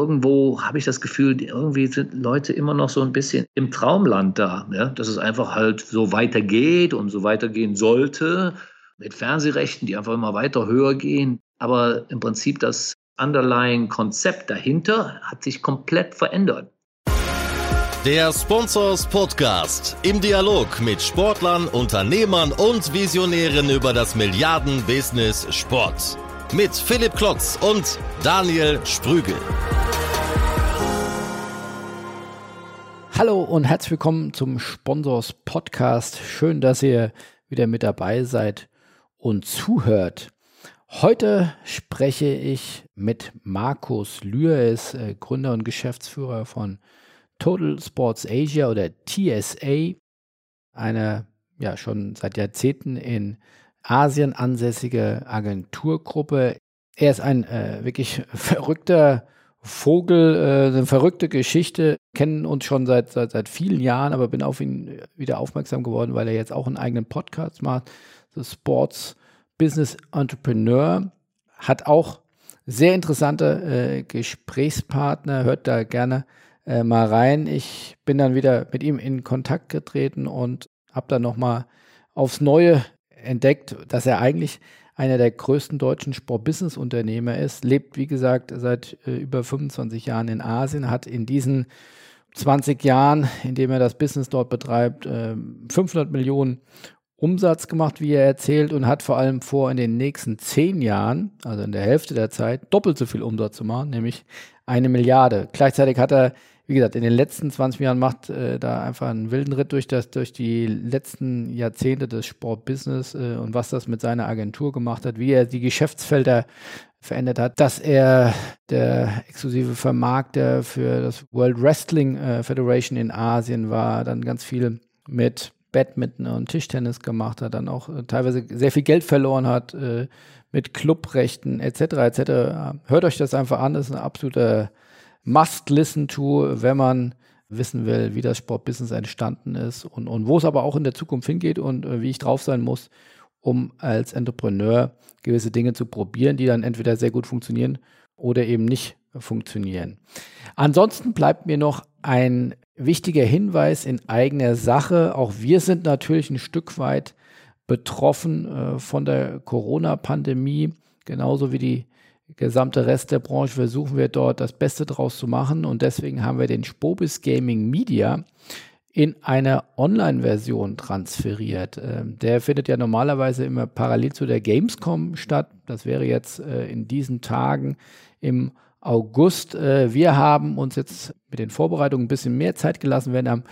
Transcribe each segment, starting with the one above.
irgendwo habe ich das Gefühl, irgendwie sind Leute immer noch so ein bisschen im Traumland da, ja? dass es einfach halt so weitergeht und so weitergehen sollte mit Fernsehrechten, die einfach immer weiter höher gehen. Aber im Prinzip das underlying Konzept dahinter hat sich komplett verändert. Der Sponsors Podcast im Dialog mit Sportlern, Unternehmern und Visionären über das Milliarden-Business Sport. Mit Philipp Klotz und Daniel Sprügel. Hallo und herzlich willkommen zum Sponsors Podcast. Schön, dass ihr wieder mit dabei seid und zuhört. Heute spreche ich mit Markus Lühr, er ist äh, Gründer und Geschäftsführer von Total Sports Asia oder TSA, eine ja schon seit Jahrzehnten in Asien ansässige Agenturgruppe. Er ist ein äh, wirklich verrückter Vogel, äh, eine verrückte Geschichte, kennen uns schon seit, seit, seit vielen Jahren, aber bin auf ihn wieder aufmerksam geworden, weil er jetzt auch einen eigenen Podcast macht, The Sports Business Entrepreneur, hat auch sehr interessante äh, Gesprächspartner, hört da gerne äh, mal rein. Ich bin dann wieder mit ihm in Kontakt getreten und habe dann nochmal aufs Neue entdeckt, dass er eigentlich einer der größten deutschen Sport-Business-Unternehmer ist, lebt, wie gesagt, seit äh, über 25 Jahren in Asien, hat in diesen 20 Jahren, in dem er das Business dort betreibt, äh, 500 Millionen Umsatz gemacht, wie er erzählt, und hat vor allem vor, in den nächsten zehn Jahren, also in der Hälfte der Zeit, doppelt so viel Umsatz zu machen, nämlich eine Milliarde. Gleichzeitig hat er wie gesagt, in den letzten 20 Jahren macht äh, da einfach einen wilden Ritt durch das, durch die letzten Jahrzehnte des Sportbusiness äh, und was das mit seiner Agentur gemacht hat, wie er die Geschäftsfelder verändert hat, dass er der exklusive Vermarkter für das World Wrestling äh, Federation in Asien war, dann ganz viel mit Badminton und Tischtennis gemacht hat, dann auch äh, teilweise sehr viel Geld verloren hat äh, mit Clubrechten etc. etc. Hört euch das einfach an, das ist ein absoluter must listen to, wenn man wissen will, wie das Sportbusiness entstanden ist und, und wo es aber auch in der Zukunft hingeht und äh, wie ich drauf sein muss, um als Entrepreneur gewisse Dinge zu probieren, die dann entweder sehr gut funktionieren oder eben nicht funktionieren. Ansonsten bleibt mir noch ein wichtiger Hinweis in eigener Sache. Auch wir sind natürlich ein Stück weit betroffen äh, von der Corona-Pandemie, genauso wie die gesamte Rest der Branche versuchen wir dort das Beste draus zu machen und deswegen haben wir den Spobis Gaming Media in einer Online-Version transferiert. Ähm, der findet ja normalerweise immer parallel zu der Gamescom statt. Das wäre jetzt äh, in diesen Tagen im August. Äh, wir haben uns jetzt mit den Vorbereitungen ein bisschen mehr Zeit gelassen, am äh,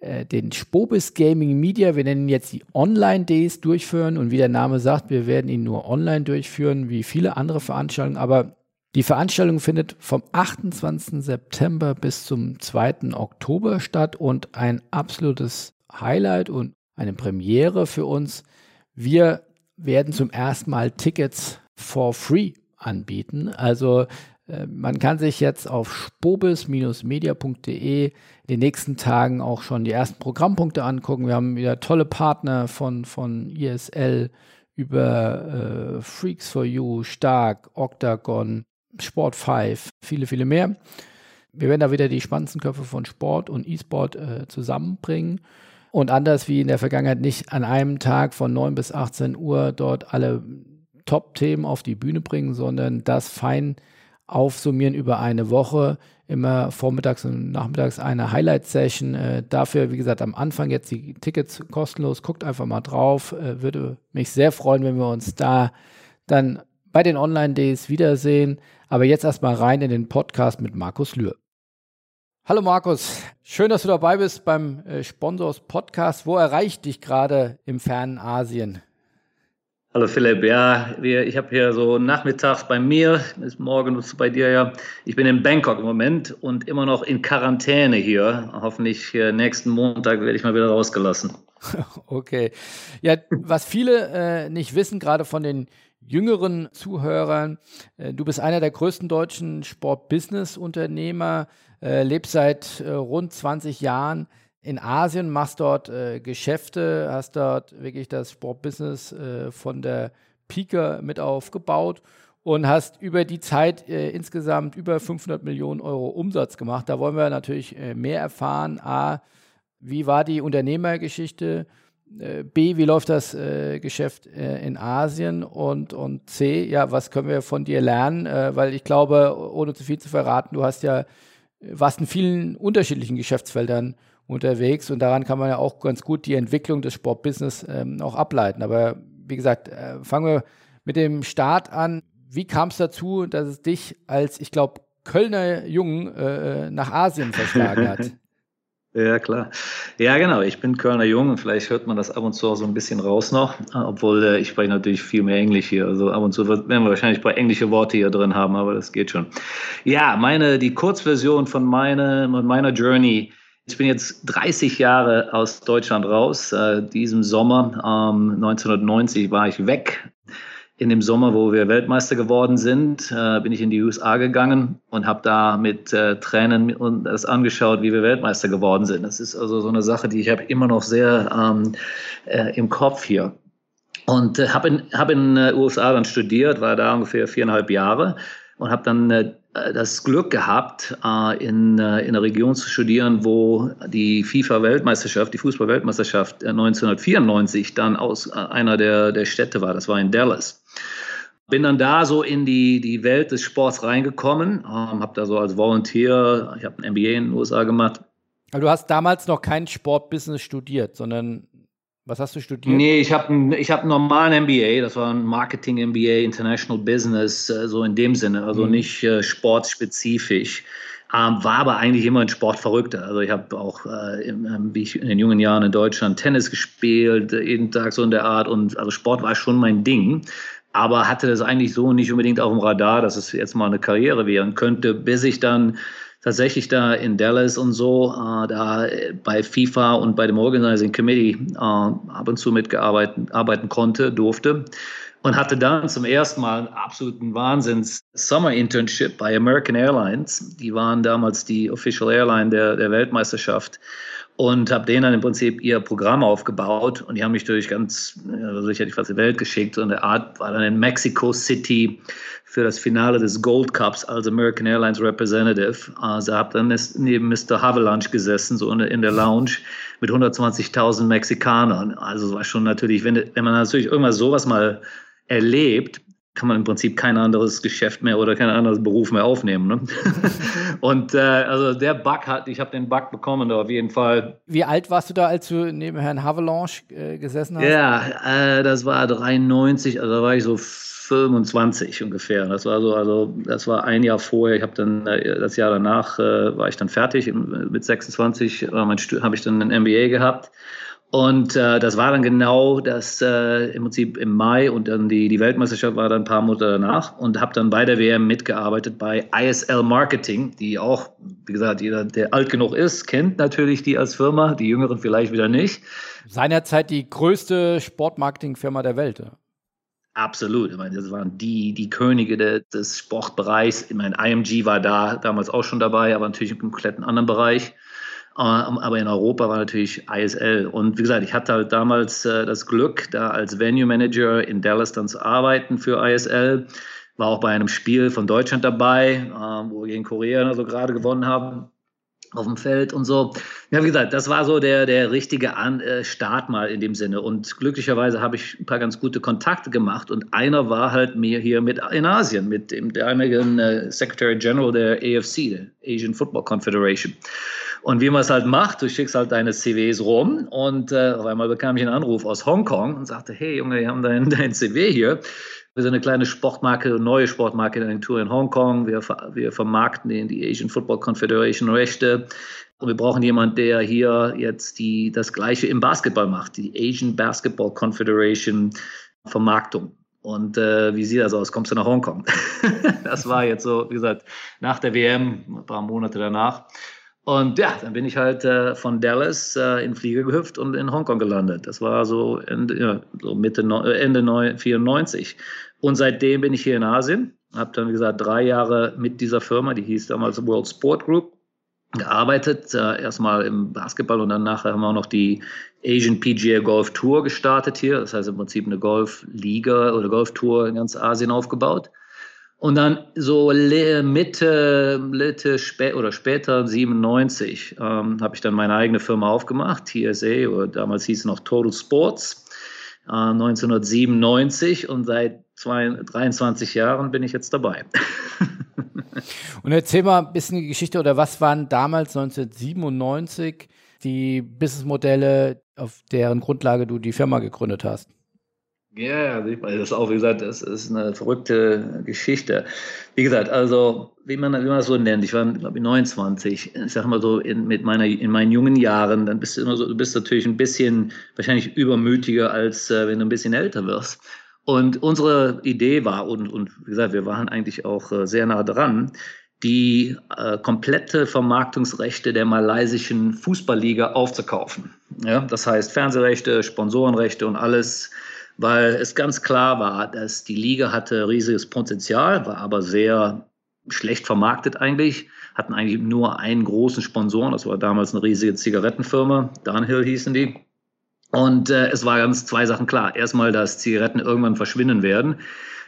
den Spobis Gaming Media, wir nennen jetzt die Online-Days durchführen und wie der Name sagt, wir werden ihn nur online durchführen, wie viele andere Veranstaltungen, aber die Veranstaltung findet vom 28. September bis zum 2. Oktober statt und ein absolutes Highlight und eine Premiere für uns. Wir werden zum ersten Mal Tickets for free anbieten. Also äh, man kann sich jetzt auf spobis-media.de den nächsten Tagen auch schon die ersten Programmpunkte angucken. Wir haben wieder tolle Partner von, von ISL über äh, Freaks for You, Stark, Octagon, Sport 5, viele, viele mehr. Wir werden da wieder die spannendsten Köpfe von Sport und E-Sport äh, zusammenbringen und anders wie in der Vergangenheit nicht an einem Tag von 9 bis 18 Uhr dort alle Top-Themen auf die Bühne bringen, sondern das fein aufsummieren über eine Woche, immer vormittags und nachmittags eine Highlight-Session. Äh, dafür, wie gesagt, am Anfang jetzt die Tickets kostenlos. Guckt einfach mal drauf. Äh, würde mich sehr freuen, wenn wir uns da dann bei den Online-Days wiedersehen. Aber jetzt erstmal rein in den Podcast mit Markus Lühr. Hallo Markus, schön, dass du dabei bist beim äh, Sponsors Podcast. Wo erreicht dich gerade im fernen Asien? Hallo Philipp, ja, ich habe hier so nachmittags bei mir, ist morgen bei dir ja. Ich bin in Bangkok im Moment und immer noch in Quarantäne hier. Hoffentlich äh, nächsten Montag werde ich mal wieder rausgelassen. Okay. Ja, was viele äh, nicht wissen, gerade von den jüngeren Zuhörern, äh, du bist einer der größten deutschen Sport-Business-Unternehmer, äh, lebst seit äh, rund 20 Jahren in Asien, machst dort äh, Geschäfte, hast dort wirklich das Sportbusiness äh, von der Pike mit aufgebaut und hast über die Zeit äh, insgesamt über 500 Millionen Euro Umsatz gemacht. Da wollen wir natürlich äh, mehr erfahren. A, wie war die Unternehmergeschichte? Äh, B, wie läuft das äh, Geschäft in Asien? Und, und C, ja, was können wir von dir lernen? Weil ich glaube, ohne zu viel zu verraten, du hast ja, warst in vielen unterschiedlichen Geschäftsfeldern unterwegs und daran kann man ja auch ganz gut die Entwicklung des Sportbusiness ähm, auch ableiten. Aber wie gesagt, äh, fangen wir mit dem Start an. Wie kam es dazu, dass es dich als, ich glaube, Kölner Jungen äh, nach Asien verschlagen hat? Ja, klar. Ja, genau. Ich bin Kölner Jung und vielleicht hört man das ab und zu auch so ein bisschen raus noch, obwohl äh, ich spreche natürlich viel mehr Englisch hier. Also ab und zu werden wir wahrscheinlich ein paar englische Worte hier drin haben, aber das geht schon. Ja, meine, die Kurzversion von meine, meiner Journey. Ich bin jetzt 30 Jahre aus Deutschland raus. Äh, diesem Sommer, ähm, 1990, war ich weg in dem Sommer, wo wir Weltmeister geworden sind, äh, bin ich in die USA gegangen und habe da mit äh, Tränen und das angeschaut, wie wir Weltmeister geworden sind. Das ist also so eine Sache, die ich habe immer noch sehr ähm, äh, im Kopf hier. Und äh, habe in, hab in äh, USA dann studiert, war da ungefähr viereinhalb Jahre und habe dann das Glück gehabt, äh, in, äh, in einer Region zu studieren, wo die FIFA-Weltmeisterschaft, die Fußball-Weltmeisterschaft 1994 dann aus einer der, der Städte war. Das war in Dallas. Bin dann da so in die, die Welt des Sports reingekommen, ähm, habe da so als Volunteer, ich habe ein MBA in den USA gemacht. Aber du hast damals noch kein Sportbusiness studiert, sondern was hast du studiert? Nee, ich habe ich hab einen normalen MBA, das war ein Marketing-MBA, International Business, äh, so in dem Sinne, also mhm. nicht äh, sportspezifisch. Ähm, war aber eigentlich immer ein Sportverrückter. Also ich habe auch, äh, im, ähm, wie ich in den jungen Jahren in Deutschland Tennis gespielt, äh, jeden Tag so in der Art. Und also Sport war schon mein Ding aber hatte das eigentlich so nicht unbedingt auf dem Radar, dass es jetzt mal eine Karriere werden könnte, bis ich dann tatsächlich da in Dallas und so, äh, da bei FIFA und bei dem Organizing Committee äh, ab und zu mitgearbeitet arbeiten konnte, durfte und hatte dann zum ersten Mal einen absoluten Wahnsinns Summer Internship bei American Airlines. Die waren damals die Official Airline der, der Weltmeisterschaft und habe denen dann im Prinzip ihr Programm aufgebaut und die haben mich durch ganz also sicherlich fast die Welt geschickt und der Art war dann in Mexico City für das Finale des Gold Cups als American Airlines Representative. Also habe dann neben Mr. Havelange gesessen, so in der Lounge mit 120.000 Mexikanern. Also war schon natürlich, wenn, wenn man natürlich irgendwas sowas mal erlebt, kann man im Prinzip kein anderes Geschäft mehr oder kein anderes Beruf mehr aufnehmen. Ne? und äh, also der Bug hat, ich habe den Bug bekommen da auf jeden Fall. Wie alt warst du da, als du neben Herrn Havelange äh, gesessen hast? Ja, äh, das war 93, also da war ich so 25 ungefähr. Das war so, also das war ein Jahr vorher. Ich habe dann äh, das Jahr danach äh, war ich dann fertig mit 26, äh, habe ich dann ein MBA gehabt und äh, das war dann genau das äh, im Prinzip im Mai und dann die, die Weltmeisterschaft war dann ein paar Monate danach und habe dann bei der WM mitgearbeitet bei ISL Marketing, die auch, wie gesagt, jeder, der alt genug ist, kennt natürlich die als Firma, die Jüngeren vielleicht wieder nicht. Seinerzeit die größte Sportmarketingfirma der Welt. Ja. Absolut. Ich meine, das waren die, die Könige de, des Sportbereichs. Ich meine, IMG war da damals auch schon dabei, aber natürlich im kompletten anderen Bereich. Äh, aber in Europa war natürlich ISL. Und wie gesagt, ich hatte halt damals äh, das Glück, da als Venue Manager in Dallas dann zu arbeiten für ISL. War auch bei einem Spiel von Deutschland dabei, äh, wo wir gegen Korea also gerade gewonnen haben auf dem Feld und so. Ja, wie gesagt, das war so der, der richtige An äh, Start mal in dem Sinne. Und glücklicherweise habe ich ein paar ganz gute Kontakte gemacht. Und einer war halt mir hier mit in Asien, mit dem damaligen äh, Secretary General der AFC, der Asian Football Confederation. Und wie man es halt macht, du schickst halt deine CVs rum und äh, auf einmal bekam ich einen Anruf aus Hongkong und sagte, hey Junge, wir haben dein, dein CV hier. Wir sind eine kleine Sportmarke, neue Sportmarketingagentur in Hongkong. Wir, wir vermarkten in die Asian Football Confederation Rechte. Und wir brauchen jemanden, der hier jetzt die, das Gleiche im Basketball macht, die Asian Basketball Confederation Vermarktung. Und äh, wie sieht das aus? Kommst du nach Hongkong? das war jetzt so, wie gesagt, nach der WM, ein paar Monate danach. Und ja, dann bin ich halt äh, von Dallas äh, in Flieger gehüpft und in Hongkong gelandet. Das war so Ende, ja, so Mitte, äh, Ende 94. Und seitdem bin ich hier in Asien. Habe dann, wie gesagt, drei Jahre mit dieser Firma, die hieß damals World Sport Group, gearbeitet. Äh, erstmal im Basketball und dann nachher haben wir auch noch die Asian PGA Golf Tour gestartet hier. Das heißt im Prinzip eine Golfliga oder Golftour in ganz Asien aufgebaut. Und dann so Mitte, Mitte spä oder später 97 ähm, habe ich dann meine eigene Firma aufgemacht, TSA oder damals hieß es noch Total Sports, äh, 1997 und seit zwei, 23 Jahren bin ich jetzt dabei. und erzähl mal ein bisschen die Geschichte oder was waren damals 1997 die Businessmodelle, auf deren Grundlage du die Firma gegründet hast? Ja, das ist auch, wie gesagt, das ist eine verrückte Geschichte. Wie gesagt, also, wie man, wie man das so nennt, ich war, glaube ich, 29, ich sag mal so, in, mit meiner, in meinen jungen Jahren, dann bist du immer so, du bist natürlich ein bisschen wahrscheinlich übermütiger, als äh, wenn du ein bisschen älter wirst. Und unsere Idee war, und, und wie gesagt, wir waren eigentlich auch äh, sehr nah dran, die äh, komplette Vermarktungsrechte der malaysischen Fußballliga aufzukaufen. Ja, das heißt Fernsehrechte, Sponsorenrechte und alles weil es ganz klar war, dass die Liga hatte riesiges Potenzial, war aber sehr schlecht vermarktet eigentlich, hatten eigentlich nur einen großen Sponsoren, das war damals eine riesige Zigarettenfirma, Dunhill hießen die. Und äh, es war ganz zwei Sachen klar. Erstmal, dass Zigaretten irgendwann verschwinden werden.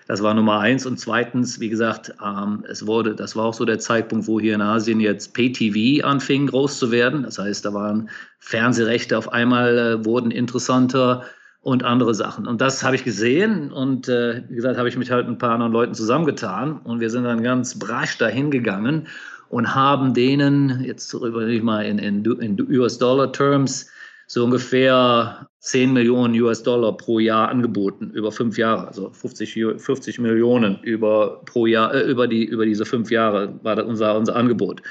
Das war Nummer eins. Und zweitens, wie gesagt, ähm, es wurde, das war auch so der Zeitpunkt, wo hier in Asien jetzt Pay-TV anfing, groß zu werden. Das heißt, da waren Fernsehrechte auf einmal äh, wurden interessanter und andere Sachen. Und das habe ich gesehen und äh, wie gesagt, habe ich mich halt ein paar anderen Leuten zusammengetan und wir sind dann ganz brasch dahin gegangen und haben denen, jetzt überlege ich mal in, in, in US-Dollar-Terms, so ungefähr 10 Millionen US-Dollar pro Jahr angeboten über fünf Jahre, also 50, 50 Millionen über, pro Jahr, äh, über, die, über diese fünf Jahre war das unser, unser Angebot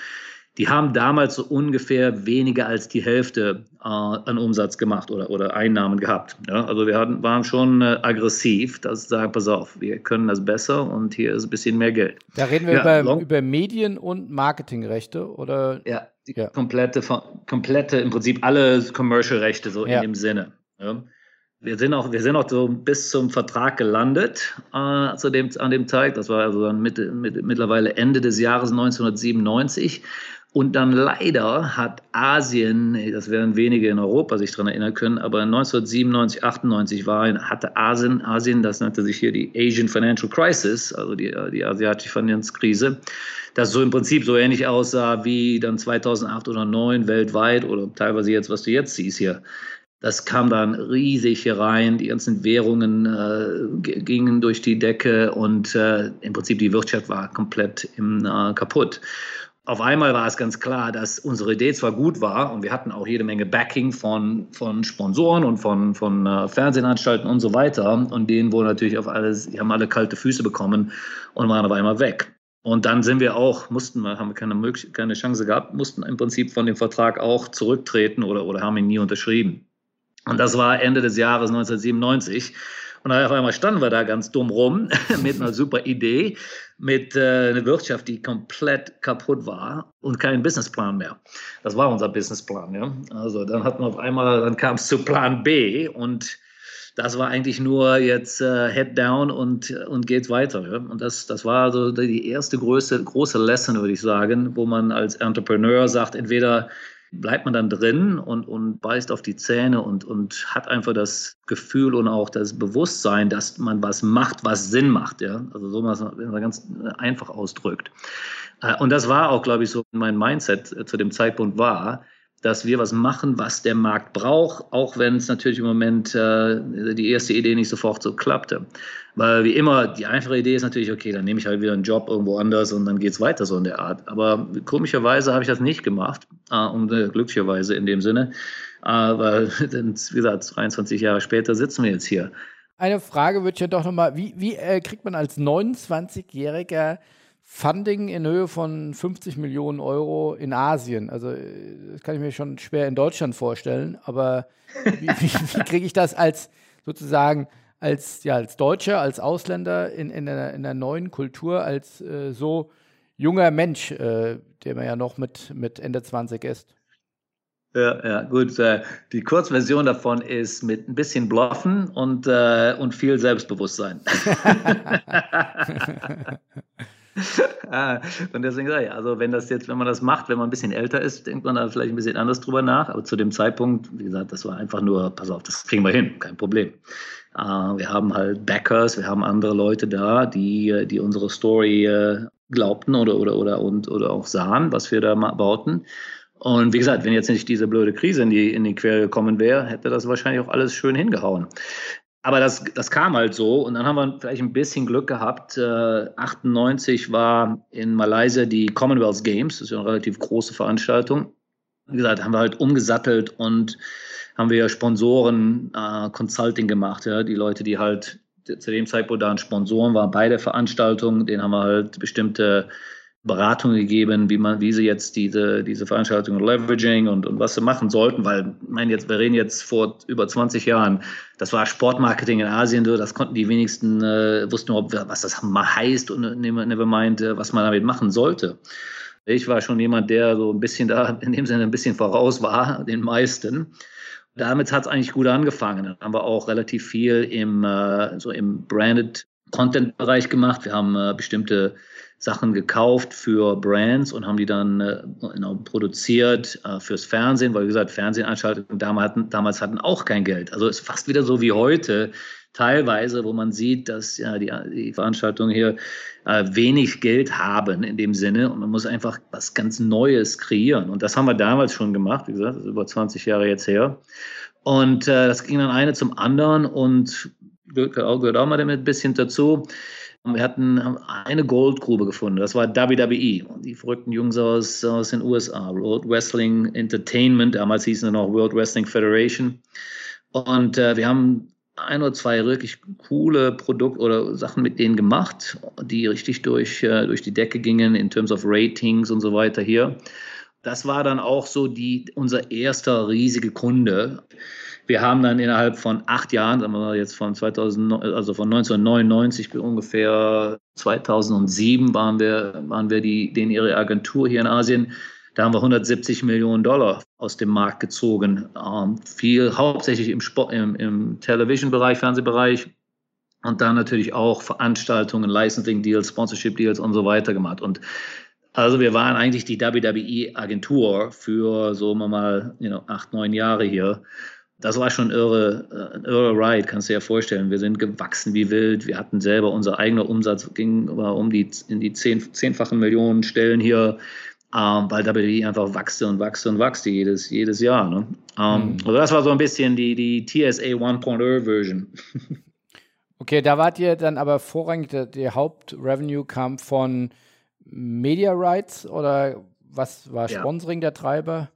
die haben damals so ungefähr weniger als die Hälfte äh, an Umsatz gemacht oder, oder Einnahmen gehabt. Ja? Also wir hatten, waren schon äh, aggressiv, das sagen, pass auf, wir können das besser und hier ist ein bisschen mehr Geld. Da reden wir ja, über, über Medien- und Marketingrechte oder? Ja, die ja. komplette, komplette, im Prinzip alle Commercial-Rechte so in dem Sinne. Wir sind auch, wir sind auch so bis zum Vertrag gelandet äh, zu dem, an dem Tag. Das war also dann Mitte, mit, mittlerweile Ende des Jahres 1997. Und dann leider hat Asien, das werden wenige in Europa sich daran erinnern können, aber 1997, 98 war, hatte Asien, Asien, das nannte sich hier die Asian Financial Crisis, also die, die asiatische Finanzkrise, das so im Prinzip so ähnlich aussah wie dann 2008 oder 2009 weltweit oder teilweise jetzt, was du jetzt siehst hier. Das kam dann riesig hier rein, die ganzen Währungen äh, gingen durch die Decke und äh, im Prinzip die Wirtschaft war komplett im, äh, kaputt. Auf einmal war es ganz klar, dass unsere Idee zwar gut war und wir hatten auch jede Menge Backing von, von Sponsoren und von, von äh, Fernsehanstalten und so weiter. Und denen wurden natürlich auf alles, die haben alle kalte Füße bekommen und waren auf einmal weg. Und dann sind wir auch, mussten haben wir keine, keine Chance gehabt, mussten im Prinzip von dem Vertrag auch zurücktreten oder, oder haben ihn nie unterschrieben. Und das war Ende des Jahres 1997. Und dann auf einmal standen wir da ganz dumm rum mit einer super Idee, mit äh, einer Wirtschaft, die komplett kaputt war und keinen Businessplan mehr. Das war unser Businessplan. Ja? Also dann hatten wir auf einmal, dann kam es zu Plan B und das war eigentlich nur jetzt äh, Head down und, und geht weiter. Ja? Und das, das war so die erste große, große Lesson, würde ich sagen, wo man als Entrepreneur sagt, entweder bleibt man dann drin und, und beißt auf die Zähne und, und hat einfach das Gefühl und auch das Bewusstsein, dass man was macht, was Sinn macht. Ja? Also so was man ganz einfach ausdrückt. Äh, und das war auch, glaube ich, so mein Mindset äh, zu dem Zeitpunkt war, dass wir was machen, was der Markt braucht, auch wenn es natürlich im Moment äh, die erste Idee nicht sofort so klappte. Weil wie immer, die einfache Idee ist natürlich, okay, dann nehme ich halt wieder einen Job irgendwo anders und dann geht es weiter so in der Art. Aber komischerweise habe ich das nicht gemacht, äh, und äh, glücklicherweise in dem Sinne, äh, weil, wie gesagt, 23 Jahre später sitzen wir jetzt hier. Eine Frage würde ich ja doch nochmal, wie, wie äh, kriegt man als 29-Jähriger Funding in Höhe von 50 Millionen Euro in Asien. Also das kann ich mir schon schwer in Deutschland vorstellen, aber wie, wie, wie kriege ich das als sozusagen als, ja, als Deutscher, als Ausländer in, in, einer, in einer neuen Kultur, als äh, so junger Mensch, äh, der man ja noch mit, mit Ende 20 ist? Ja, ja, gut. Äh, die Kurzversion davon ist mit ein bisschen Bluffen und, äh, und viel Selbstbewusstsein. ah, und deswegen sage ich, also wenn das jetzt, wenn man das macht, wenn man ein bisschen älter ist, denkt man da vielleicht ein bisschen anders drüber nach. Aber zu dem Zeitpunkt, wie gesagt, das war einfach nur, pass auf, das kriegen wir hin, kein Problem. Äh, wir haben halt Backers, wir haben andere Leute da, die, die unsere Story äh, glaubten oder, oder, oder, und, oder auch sahen, was wir da bauten. Und wie gesagt, wenn jetzt nicht diese blöde Krise in die, in die Quere gekommen wäre, hätte das wahrscheinlich auch alles schön hingehauen. Aber das, das kam halt so und dann haben wir vielleicht ein bisschen Glück gehabt. Äh, 98 war in Malaysia die Commonwealth Games, das ist ja eine relativ große Veranstaltung. Wie gesagt, haben wir halt umgesattelt und haben wir Sponsoren äh, Consulting gemacht, ja, die Leute, die halt zu dem Zeitpunkt da Sponsoren waren bei der Veranstaltung, denen haben wir halt bestimmte Beratung gegeben, wie man, wie sie jetzt diese, diese Veranstaltung leveraging und, und was sie machen sollten, weil, meine, jetzt, wir reden jetzt vor über 20 Jahren, das war Sportmarketing in Asien, das konnten die wenigsten, äh, wussten überhaupt, was das mal heißt und never, never mind, äh, was man damit machen sollte. Ich war schon jemand, der so ein bisschen da, in dem Sinne ein bisschen voraus war, den meisten. Damit hat es eigentlich gut angefangen. Dann haben wir auch relativ viel im, äh, so im Branded Content-Bereich gemacht. Wir haben äh, bestimmte Sachen gekauft für Brands und haben die dann äh, genau, produziert äh, fürs Fernsehen, weil wie gesagt, Fernsehanschaltungen damals hatten, damals hatten auch kein Geld. Also ist fast wieder so wie heute teilweise, wo man sieht, dass ja die, die Veranstaltungen hier äh, wenig Geld haben in dem Sinne und man muss einfach was ganz Neues kreieren. Und das haben wir damals schon gemacht, wie gesagt, das ist über 20 Jahre jetzt her. Und äh, das ging dann eine zum anderen und gehört auch, gehört auch mal damit ein bisschen dazu. Wir hatten eine Goldgrube gefunden, das war WWE. Die verrückten Jungs aus, aus den USA, World Wrestling Entertainment, damals hießen sie noch World Wrestling Federation. Und äh, wir haben ein oder zwei wirklich coole Produkte oder Sachen mit denen gemacht, die richtig durch, äh, durch die Decke gingen in terms of Ratings und so weiter hier. Das war dann auch so die, unser erster riesiger Kunde. Wir haben dann innerhalb von acht Jahren, sagen wir mal jetzt von 2000, also von 1999 bis ungefähr 2007 waren wir, waren wir die, denen ihre Agentur hier in Asien. Da haben wir 170 Millionen Dollar aus dem Markt gezogen. Ähm, viel hauptsächlich im, im, im Television-Bereich, Fernsehbereich und dann natürlich auch Veranstaltungen, Licensing-Deals, Sponsorship-Deals und so weiter gemacht. Und also wir waren eigentlich die WWE-Agentur für so mal you know, acht, neun Jahre hier das war schon irre, äh, ein irre Ride, kannst du dir ja vorstellen. Wir sind gewachsen wie wild. Wir hatten selber, unser eigener Umsatz ging um die, in die zehn, zehnfachen Millionen Stellen hier, ähm, weil WWE einfach wachste und wachste und wachste jedes, jedes Jahr. Ne? Ähm, mhm. Also das war so ein bisschen die, die TSA 1.0 Version. Okay, da wart ihr dann aber vorrangig, der, der Hauptrevenue kam von Media Rights oder was war Sponsoring ja. der Treiber?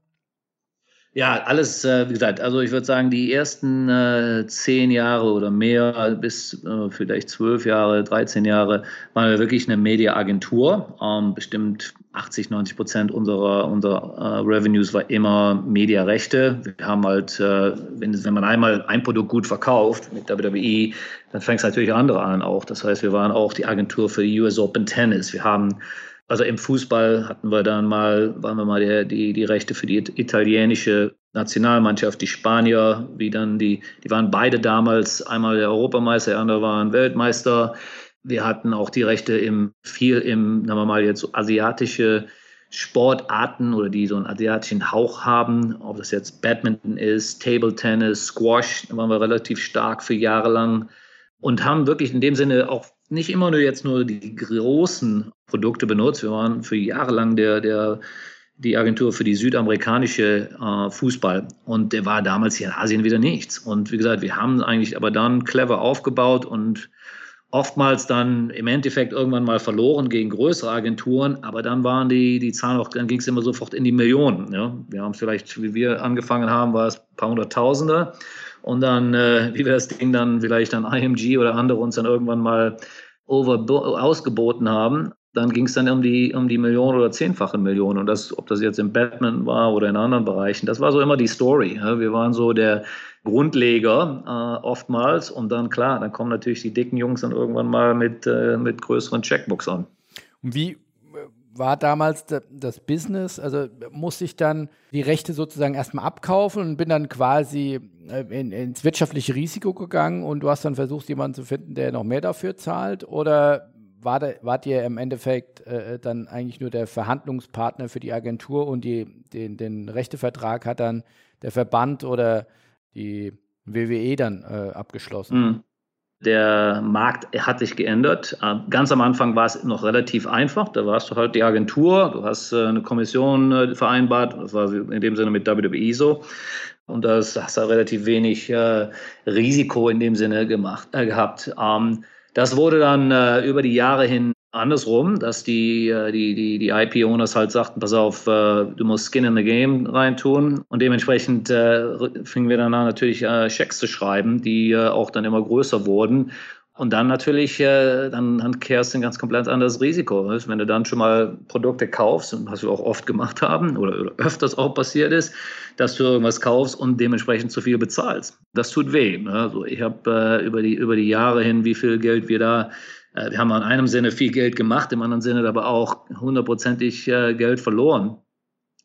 Ja, alles, äh, wie gesagt, also ich würde sagen, die ersten äh, zehn Jahre oder mehr, bis äh, vielleicht zwölf Jahre, 13 Jahre, waren wir wirklich eine Mediaagentur. Ähm, bestimmt 80, 90 Prozent unserer, unserer äh, Revenues war immer Mediarechte. Wir haben halt, äh, wenn, wenn man einmal ein Produkt gut verkauft mit WWE, dann fängt es natürlich andere an auch. Das heißt, wir waren auch die Agentur für US Open Tennis. Wir haben also im Fußball hatten wir dann mal, waren wir mal die, die, die Rechte für die italienische Nationalmannschaft, die Spanier, wie dann die, die waren beide damals einmal der Europameister, der andere waren Weltmeister. Wir hatten auch die Rechte im viel im, sagen wir mal jetzt asiatische Sportarten oder die so einen asiatischen Hauch haben, ob das jetzt Badminton ist, Table Tennis, Squash, da waren wir relativ stark für Jahre lang und haben wirklich in dem Sinne auch nicht immer nur jetzt nur die großen Produkte benutzt. Wir waren für Jahre lang der, der, die Agentur für die südamerikanische äh, Fußball. Und der war damals hier in Asien wieder nichts. Und wie gesagt, wir haben eigentlich aber dann clever aufgebaut und oftmals dann im Endeffekt irgendwann mal verloren gegen größere Agenturen, aber dann waren die, die Zahlen auch, dann ging es immer sofort in die Millionen. Ja? Wir haben vielleicht, wie wir angefangen haben, war es ein paar hunderttausender. Und dann, äh, wie wir das Ding dann vielleicht an IMG oder andere uns dann irgendwann mal over, ausgeboten haben, dann ging es dann um die, um die Millionen oder zehnfache Millionen. Und das, ob das jetzt im Batman war oder in anderen Bereichen, das war so immer die Story. Wir waren so der Grundleger äh, oftmals. Und dann, klar, dann kommen natürlich die dicken Jungs dann irgendwann mal mit, äh, mit größeren Checkbooks an. Und wie war damals das Business? Also musste ich dann die Rechte sozusagen erstmal abkaufen und bin dann quasi äh, in, ins wirtschaftliche Risiko gegangen und du hast dann versucht, jemanden zu finden, der noch mehr dafür zahlt? Oder war da, wart ihr im Endeffekt äh, dann eigentlich nur der Verhandlungspartner für die Agentur und die, den, den Rechtevertrag hat dann der Verband oder die WWE dann äh, abgeschlossen. Mhm. Der Markt hat sich geändert. Äh, ganz am Anfang war es noch relativ einfach. Da warst du halt die Agentur, du hast äh, eine Kommission äh, vereinbart, das war in dem Sinne mit WWE so. Und das hast du relativ wenig Risiko in dem Sinne gemacht, äh, gehabt. Ähm, das wurde dann über die Jahre hin andersrum, dass die, äh, die, die, die IP-Owners halt sagten, pass auf, äh, du musst Skin in the Game reintun. Und dementsprechend äh, fingen wir dann an, natürlich Schecks zu schreiben, die auch dann immer größer wurden. Und dann natürlich, dann, dann kehrst du ein ganz komplett anderes Risiko. Wenn du dann schon mal Produkte kaufst, was wir auch oft gemacht haben oder, öfters auch passiert ist, dass du irgendwas kaufst und dementsprechend zu viel bezahlst. Das tut weh. Ne? Also ich habe über, die, über die Jahre hin, wie viel Geld wir da äh, wir haben in einem Sinne viel Geld gemacht, im anderen Sinne aber auch hundertprozentig äh, Geld verloren.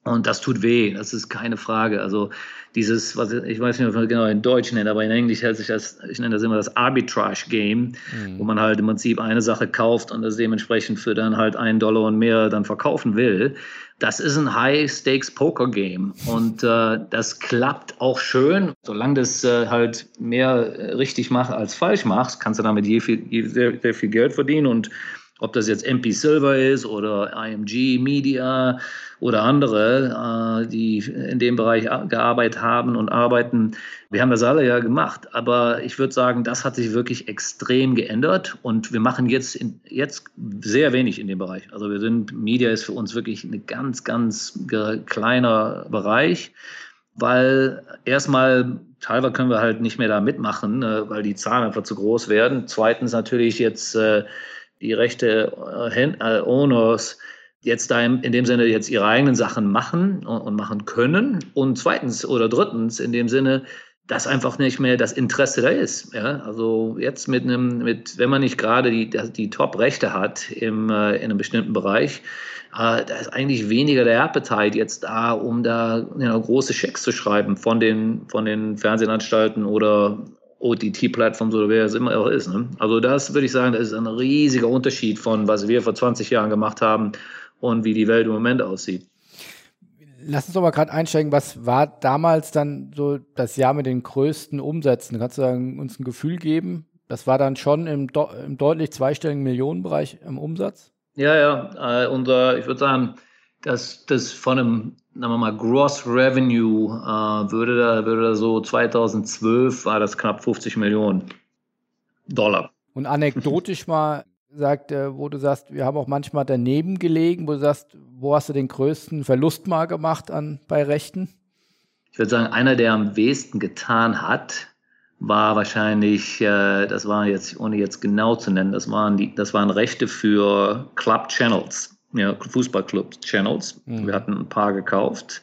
Und das tut weh, das ist keine Frage. Also dieses, was ich weiß nicht, ob man genau in Deutsch nennt, aber in Englisch hält sich das, ich nenne das immer das Arbitrage-Game, mhm. wo man halt im Prinzip eine Sache kauft und das dementsprechend für dann halt einen Dollar und mehr dann verkaufen will. Das ist ein High-Stakes-Poker-Game und äh, das klappt auch schön. Solange das äh, halt mehr richtig machst als falsch machst, kannst du damit je viel, je sehr, sehr viel Geld verdienen und ob das jetzt MP Silver ist oder IMG Media oder andere, äh, die in dem Bereich gearbeitet haben und arbeiten. Wir haben das alle ja gemacht, aber ich würde sagen, das hat sich wirklich extrem geändert und wir machen jetzt, in, jetzt sehr wenig in dem Bereich. Also wir sind, Media ist für uns wirklich ein ganz, ganz kleiner Bereich, weil erstmal teilweise können wir halt nicht mehr da mitmachen, äh, weil die Zahlen einfach zu groß werden. Zweitens natürlich jetzt äh, die rechte äh, Owners jetzt da in dem Sinne jetzt ihre eigenen Sachen machen und machen können. Und zweitens oder drittens in dem Sinne, dass einfach nicht mehr das Interesse da ist. Ja? Also jetzt mit einem, mit, wenn man nicht gerade die, die Top-Rechte hat im, äh, in einem bestimmten Bereich, äh, da ist eigentlich weniger der Appetite jetzt da, um da you know, große Schecks zu schreiben von den, von den Fernsehanstalten oder OTT-Plattforms oder wer es immer auch ist. Ne? Also das würde ich sagen, das ist ein riesiger Unterschied von, was wir vor 20 Jahren gemacht haben und wie die Welt im Moment aussieht. Lass uns doch mal gerade einsteigen, was war damals dann so das Jahr mit den größten Umsätzen? Kannst du uns ein Gefühl geben? Das war dann schon im, im deutlich zweistelligen Millionenbereich im Umsatz? Ja, ja. Äh, unser, ich würde sagen, dass das von einem, sagen wir mal, Gross Revenue äh, würde, da, würde da so 2012 war das knapp 50 Millionen Dollar. Und anekdotisch mal sagt, äh, wo du sagst, wir haben auch manchmal daneben gelegen, wo du sagst, wo hast du den größten Verlust mal gemacht an, bei Rechten? Ich würde sagen, einer, der am wenigsten getan hat, war wahrscheinlich, äh, das war jetzt, ohne jetzt genau zu nennen, das waren, die, das waren Rechte für Club Channels ja, Fußballclub-Channels. Mhm. Wir hatten ein paar gekauft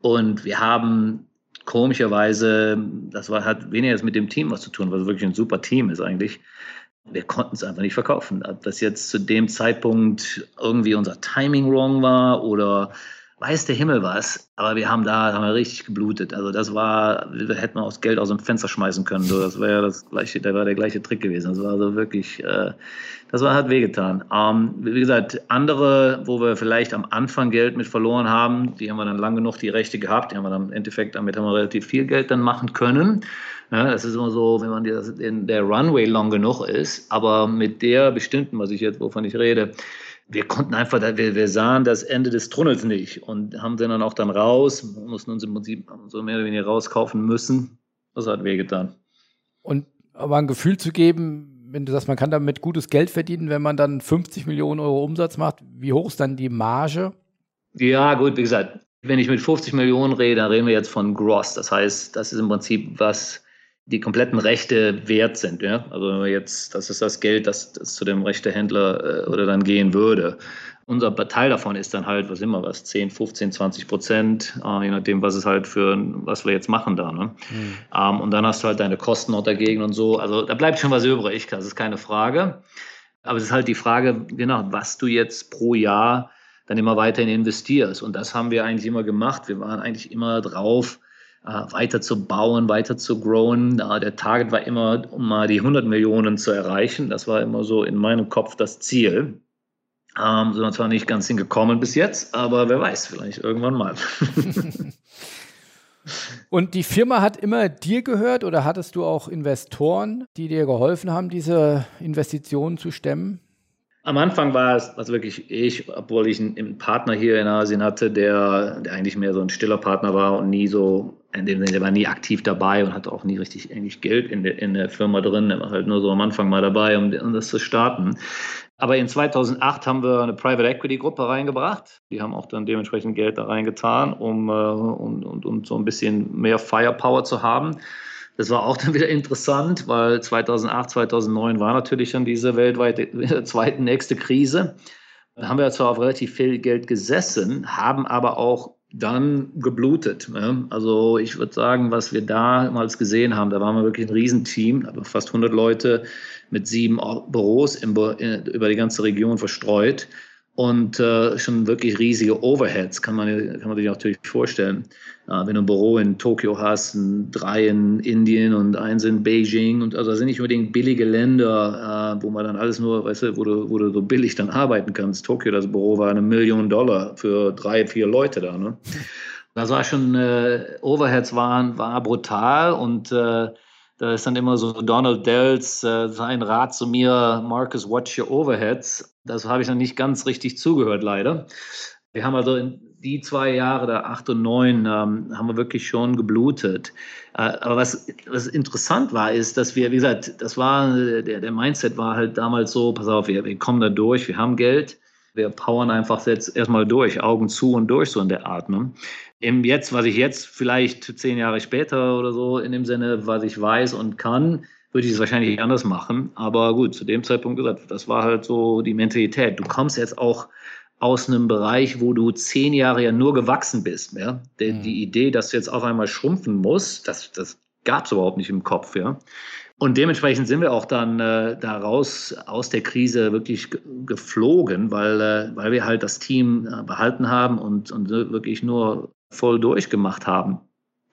und wir haben komischerweise, das war, hat weniger mit dem Team was zu tun, was wirklich ein super Team ist eigentlich. Wir konnten es einfach nicht verkaufen. Ob das jetzt zu dem Zeitpunkt irgendwie unser Timing wrong war oder weiß der Himmel was, aber wir haben da haben wir richtig geblutet. Also das war, wir hätten auch das Geld aus dem Fenster schmeißen können. So, das war ja das gleiche, da war der gleiche Trick gewesen. Das war also wirklich, äh, das war, hat wehgetan. Ähm, wie gesagt, andere, wo wir vielleicht am Anfang Geld mit verloren haben, die haben wir dann lang genug die Rechte gehabt, die haben wir dann im Endeffekt, damit haben wir relativ viel Geld dann machen können. Ja, das ist immer so, wenn man in der Runway long genug ist, aber mit der bestimmten, was ich jetzt, wovon ich rede, wir konnten einfach, wir, wir sahen das Ende des Tunnels nicht und haben dann auch dann raus, mussten uns im Prinzip so mehr oder weniger rauskaufen müssen. Das hat wehgetan. Und aber ein Gefühl zu geben, wenn du sagst, man kann damit gutes Geld verdienen, wenn man dann 50 Millionen Euro Umsatz macht, wie hoch ist dann die Marge? Ja, gut, wie gesagt, wenn ich mit 50 Millionen rede, dann reden wir jetzt von Gross. Das heißt, das ist im Prinzip was, die kompletten Rechte wert sind. Ja? Also jetzt, das ist das Geld, das, das zu dem Rechtehändler äh, oder dann gehen würde. Unser Teil davon ist dann halt, was immer was, 10, 15, 20 Prozent, äh, je nachdem, was es halt für, was wir jetzt machen da. Ne? Mhm. Ähm, und dann hast du halt deine Kosten noch dagegen und so. Also da bleibt schon was übrig, das ist keine Frage. Aber es ist halt die Frage, genau, was du jetzt pro Jahr dann immer weiterhin investierst. Und das haben wir eigentlich immer gemacht. Wir waren eigentlich immer drauf, weiter zu bauen, weiter zu growen. Der Target war immer, um mal die 100 Millionen zu erreichen. Das war immer so in meinem Kopf das Ziel. Ähm, sind wir zwar nicht ganz hingekommen bis jetzt, aber wer weiß, vielleicht irgendwann mal. Und die Firma hat immer dir gehört oder hattest du auch Investoren, die dir geholfen haben, diese Investitionen zu stemmen? Am Anfang war es also wirklich ich, obwohl ich einen, Partner hier in Asien hatte, der, der eigentlich mehr so ein stiller Partner war und nie so, in dem Sinne, der war nie aktiv dabei und hatte auch nie richtig eigentlich Geld in der, in der Firma drin. Der war halt nur so am Anfang mal dabei, um, um das zu starten. Aber in 2008 haben wir eine Private Equity Gruppe reingebracht. Die haben auch dann dementsprechend Geld da reingetan, um, um, um, um so ein bisschen mehr Firepower zu haben. Das war auch dann wieder interessant, weil 2008, 2009 war natürlich dann diese weltweite zweite nächste Krise. Da haben wir zwar auf relativ viel Geld gesessen, haben aber auch dann geblutet. Also ich würde sagen, was wir damals gesehen haben, da waren wir wirklich ein Riesenteam, aber fast 100 Leute mit sieben Büros über die ganze Region verstreut und äh, schon wirklich riesige Overheads, kann man, kann man sich natürlich vorstellen. Äh, wenn du ein Büro in Tokio hast, ein, drei in Indien und eins in Beijing, und also das sind nicht unbedingt billige Länder, äh, wo man dann alles nur, weißt du, wo du, wo du so billig dann arbeiten kannst. Tokio, das Büro war eine Million Dollar für drei, vier Leute da. Ne? Das war schon, äh, Overheads waren, war brutal und äh, da ist dann immer so Donald Dells, äh, sein Rat zu mir, Marcus, watch your overheads. Das habe ich dann nicht ganz richtig zugehört, leider. Wir haben also in die zwei Jahre, da acht und neun, ähm, haben wir wirklich schon geblutet. Äh, aber was, was interessant war, ist, dass wir, wie gesagt, das war, der, der Mindset war halt damals so, pass auf, wir, wir kommen da durch, wir haben Geld, wir powern einfach jetzt erstmal durch, Augen zu und durch, so in der Art. Im Jetzt, was ich jetzt vielleicht zehn Jahre später oder so in dem Sinne, was ich weiß und kann, würde ich es wahrscheinlich anders machen. Aber gut, zu dem Zeitpunkt gesagt, das war halt so die Mentalität. Du kommst jetzt auch aus einem Bereich, wo du zehn Jahre ja nur gewachsen bist. Ja? Die, mhm. die Idee, dass du jetzt auf einmal schrumpfen musst, das, das gab es überhaupt nicht im Kopf. Ja? Und dementsprechend sind wir auch dann äh, daraus aus der Krise wirklich geflogen, weil, äh, weil wir halt das Team äh, behalten haben und, und wirklich nur voll durchgemacht haben.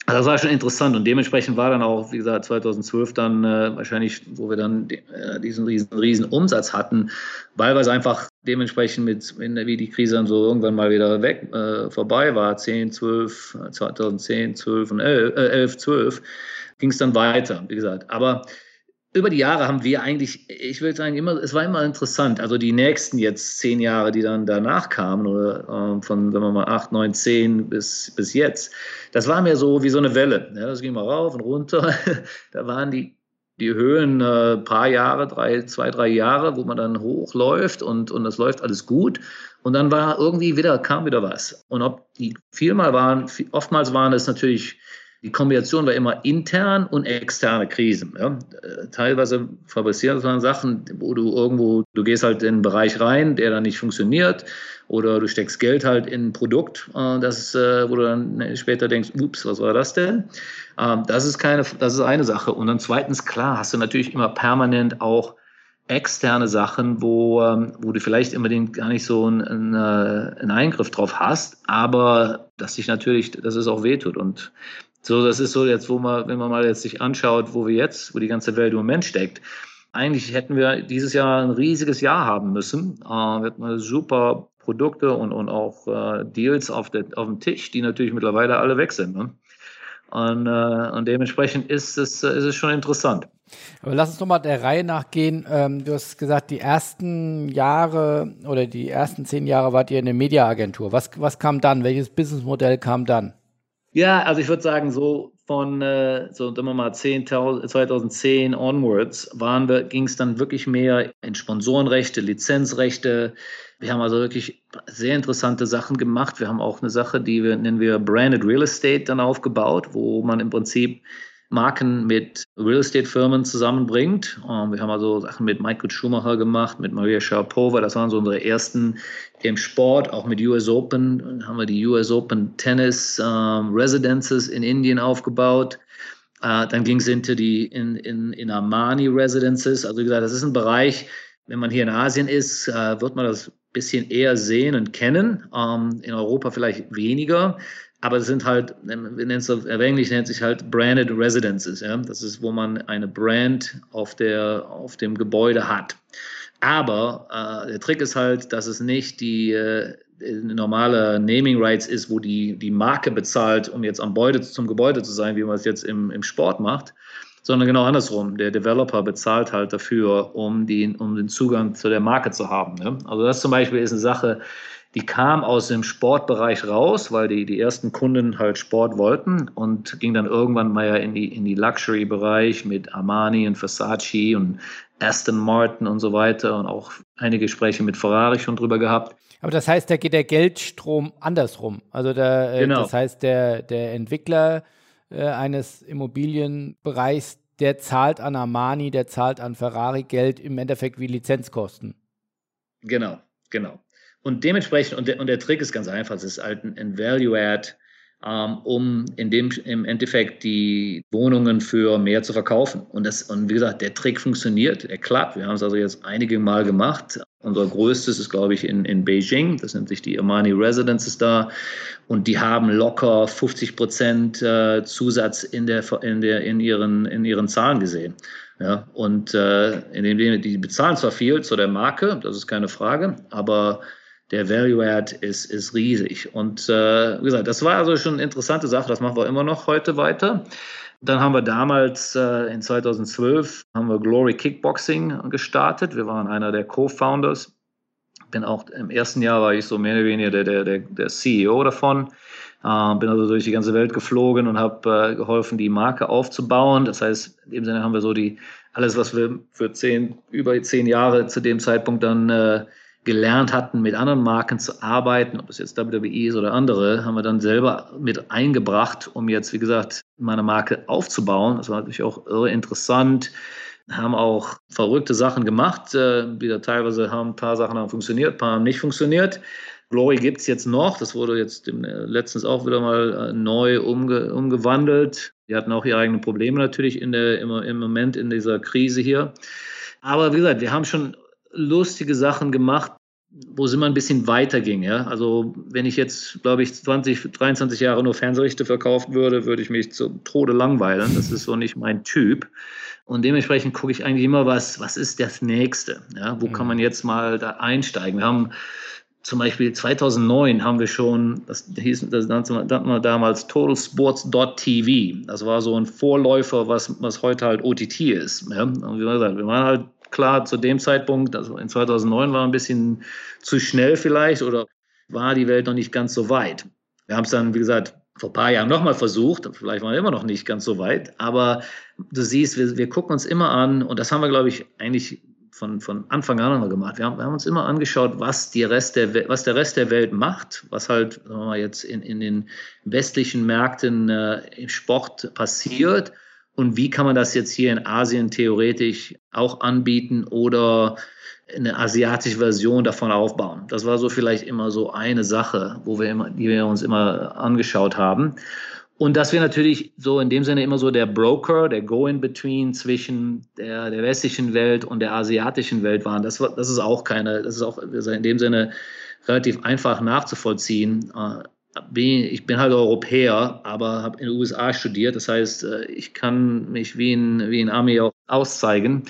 Also das war schon interessant und dementsprechend war dann auch, wie gesagt, 2012 dann äh, wahrscheinlich, wo wir dann äh, diesen riesen, riesen Umsatz hatten, weil wir es einfach dementsprechend mit, wie die Krise dann so irgendwann mal wieder weg, äh, vorbei war, 10, 12, 2010, 12 und 11, äh, 11 12, ging es dann weiter, wie gesagt. Aber über die Jahre haben wir eigentlich, ich würde sagen, immer, es war immer interessant. Also die nächsten jetzt zehn Jahre, die dann danach kamen, oder äh, von, sagen wir mal, acht, neun, zehn bis, bis jetzt, das war mir so wie so eine Welle. Ja, das ging mal rauf und runter. da waren die, die Höhen äh, paar Jahre, drei, zwei, drei Jahre, wo man dann hochläuft und, und das läuft alles gut. Und dann war irgendwie wieder, kam wieder was. Und ob die vielmal waren, oftmals waren es natürlich die Kombination war immer intern und externe Krisen. Ja. Äh, teilweise fabrizieren man Sachen, wo du irgendwo, du gehst halt in einen Bereich rein, der dann nicht funktioniert, oder du steckst Geld halt in ein Produkt, äh, das, äh, wo du dann später denkst, ups, was war das denn? Ähm, das ist keine, das ist eine Sache. Und dann zweitens, klar, hast du natürlich immer permanent auch externe Sachen, wo, ähm, wo du vielleicht unbedingt gar nicht so einen, einen Eingriff drauf hast, aber dass sich natürlich, dass es auch wehtut. Und so, das ist so jetzt, wo man, wenn man mal jetzt sich anschaut, wo wir jetzt, wo die ganze Welt im Moment steckt. Eigentlich hätten wir dieses Jahr ein riesiges Jahr haben müssen. Äh, wir hatten super Produkte und, und auch äh, Deals auf, der, auf dem Tisch, die natürlich mittlerweile alle weg sind. Ne? Und, äh, und dementsprechend ist es, ist es schon interessant. Aber lass uns nochmal der Reihe nachgehen. Ähm, du hast gesagt, die ersten Jahre oder die ersten zehn Jahre wart ihr in der Mediaagentur. Was, was kam dann? Welches Businessmodell kam dann? Ja, also ich würde sagen, so von äh, so sagen wir mal 10, 2010 onwards waren wir, ging es dann wirklich mehr in Sponsorenrechte, Lizenzrechte. Wir haben also wirklich sehr interessante Sachen gemacht. Wir haben auch eine Sache, die wir nennen wir Branded Real Estate dann aufgebaut, wo man im Prinzip Marken mit Real Estate Firmen zusammenbringt. Ähm, wir haben also Sachen mit Michael Schumacher gemacht, mit Maria Sharapova. Das waren so unsere ersten im Sport, auch mit US Open. Dann haben wir die US Open Tennis ähm, Residences in Indien aufgebaut. Äh, dann ging es into die in, in, in Armani Residences. Also wie gesagt, das ist ein Bereich, wenn man hier in Asien ist, äh, wird man das ein bisschen eher sehen und kennen. Ähm, in Europa vielleicht weniger aber es sind halt, wir nennen es auf Englisch nennt sich halt Branded Residences. Ja? Das ist, wo man eine Brand auf, der, auf dem Gebäude hat. Aber äh, der Trick ist halt, dass es nicht die, äh, normale Naming Rights ist, wo die, die Marke bezahlt, um jetzt am Gebäude, zum Gebäude zu sein, wie man es jetzt im, im Sport macht, sondern genau andersrum. Der Developer bezahlt halt dafür, um, die, um den Zugang zu der Marke zu haben. Ne? Also das zum Beispiel ist eine Sache, die kam aus dem Sportbereich raus, weil die, die ersten Kunden halt Sport wollten und ging dann irgendwann mal ja in die, in die Luxury-Bereich mit Armani und Versace und Aston Martin und so weiter und auch einige Gespräche mit Ferrari schon drüber gehabt. Aber das heißt, da geht der Geldstrom andersrum. Also da, äh, genau. das heißt, der, der Entwickler äh, eines Immobilienbereichs, der zahlt an Armani, der zahlt an Ferrari Geld im Endeffekt wie Lizenzkosten. Genau, genau. Und dementsprechend, und der, und der Trick ist ganz einfach, es ist halt ein Value-Add, ähm, um in dem, im Endeffekt die Wohnungen für mehr zu verkaufen. Und, das, und wie gesagt, der Trick funktioniert, er klappt. Wir haben es also jetzt einige Mal gemacht. Unser größtes ist, glaube ich, in, in Beijing. Das nennt sich die Armani Residences da. Und die haben locker 50 Prozent äh, Zusatz in, der, in, der, in, ihren, in ihren Zahlen gesehen. Ja, und äh, in dem, die bezahlen zwar viel zu der Marke, das ist keine Frage, aber der Value-Add ist, ist riesig. Und äh, wie gesagt, das war also schon eine interessante Sache, das machen wir immer noch heute weiter. Dann haben wir damals äh, in 2012 haben wir Glory Kickboxing gestartet. Wir waren einer der Co-Founders. Bin auch im ersten Jahr war ich so mehr oder weniger der, der, der, der CEO davon. Äh, bin also durch die ganze Welt geflogen und habe äh, geholfen, die Marke aufzubauen. Das heißt, in dem Sinne haben wir so die alles, was wir für zehn, über zehn Jahre zu dem Zeitpunkt dann äh, gelernt hatten, mit anderen Marken zu arbeiten, ob es jetzt WWE ist oder andere, haben wir dann selber mit eingebracht, um jetzt, wie gesagt, meine Marke aufzubauen. Das war natürlich auch irre interessant. Haben auch verrückte Sachen gemacht. Äh, wieder teilweise haben ein paar Sachen haben funktioniert, ein paar haben nicht funktioniert. Glory gibt es jetzt noch. Das wurde jetzt letztens auch wieder mal äh, neu umge umgewandelt. Die hatten auch ihre eigenen Probleme natürlich in der, im, im Moment in dieser Krise hier. Aber wie gesagt, wir haben schon lustige Sachen gemacht, wo es immer ein bisschen weiter ging. Ja? Also wenn ich jetzt, glaube ich, 20, 23 Jahre nur Fernsehrichte verkaufen würde, würde ich mich zu Tode langweilen. Das ist so nicht mein Typ. Und dementsprechend gucke ich eigentlich immer, was, was ist das Nächste? Ja? Wo mhm. kann man jetzt mal da einsteigen? Wir haben zum Beispiel 2009 haben wir schon, das hieß, das nannte man damals totalsports.tv. Das war so ein Vorläufer, was, was heute halt OTT ist. Ja? Und wie gesagt, wir waren halt klar, zu dem Zeitpunkt, also in 2009 war ein bisschen zu schnell vielleicht oder war die Welt noch nicht ganz so weit. Wir haben es dann, wie gesagt, vor ein paar Jahren nochmal versucht, vielleicht waren wir immer noch nicht ganz so weit, aber du siehst, wir, wir gucken uns immer an und das haben wir, glaube ich, eigentlich von, von Anfang an immer gemacht. Wir haben, wir haben uns immer angeschaut, was, die Rest der, was der Rest der Welt macht, was halt jetzt in, in den westlichen Märkten äh, im Sport passiert und wie kann man das jetzt hier in Asien theoretisch auch anbieten oder eine asiatische Version davon aufbauen? Das war so vielleicht immer so eine Sache, wo wir immer, die wir uns immer angeschaut haben. Und dass wir natürlich so in dem Sinne immer so der Broker, der Go-in-Between zwischen der, der westlichen Welt und der asiatischen Welt waren, das, das ist auch keine, das ist auch in dem Sinne relativ einfach nachzuvollziehen. Bin, ich bin halt Europäer, aber habe in den USA studiert. Das heißt, äh, ich kann mich wie ein, wie ein Ami auch auszeigen.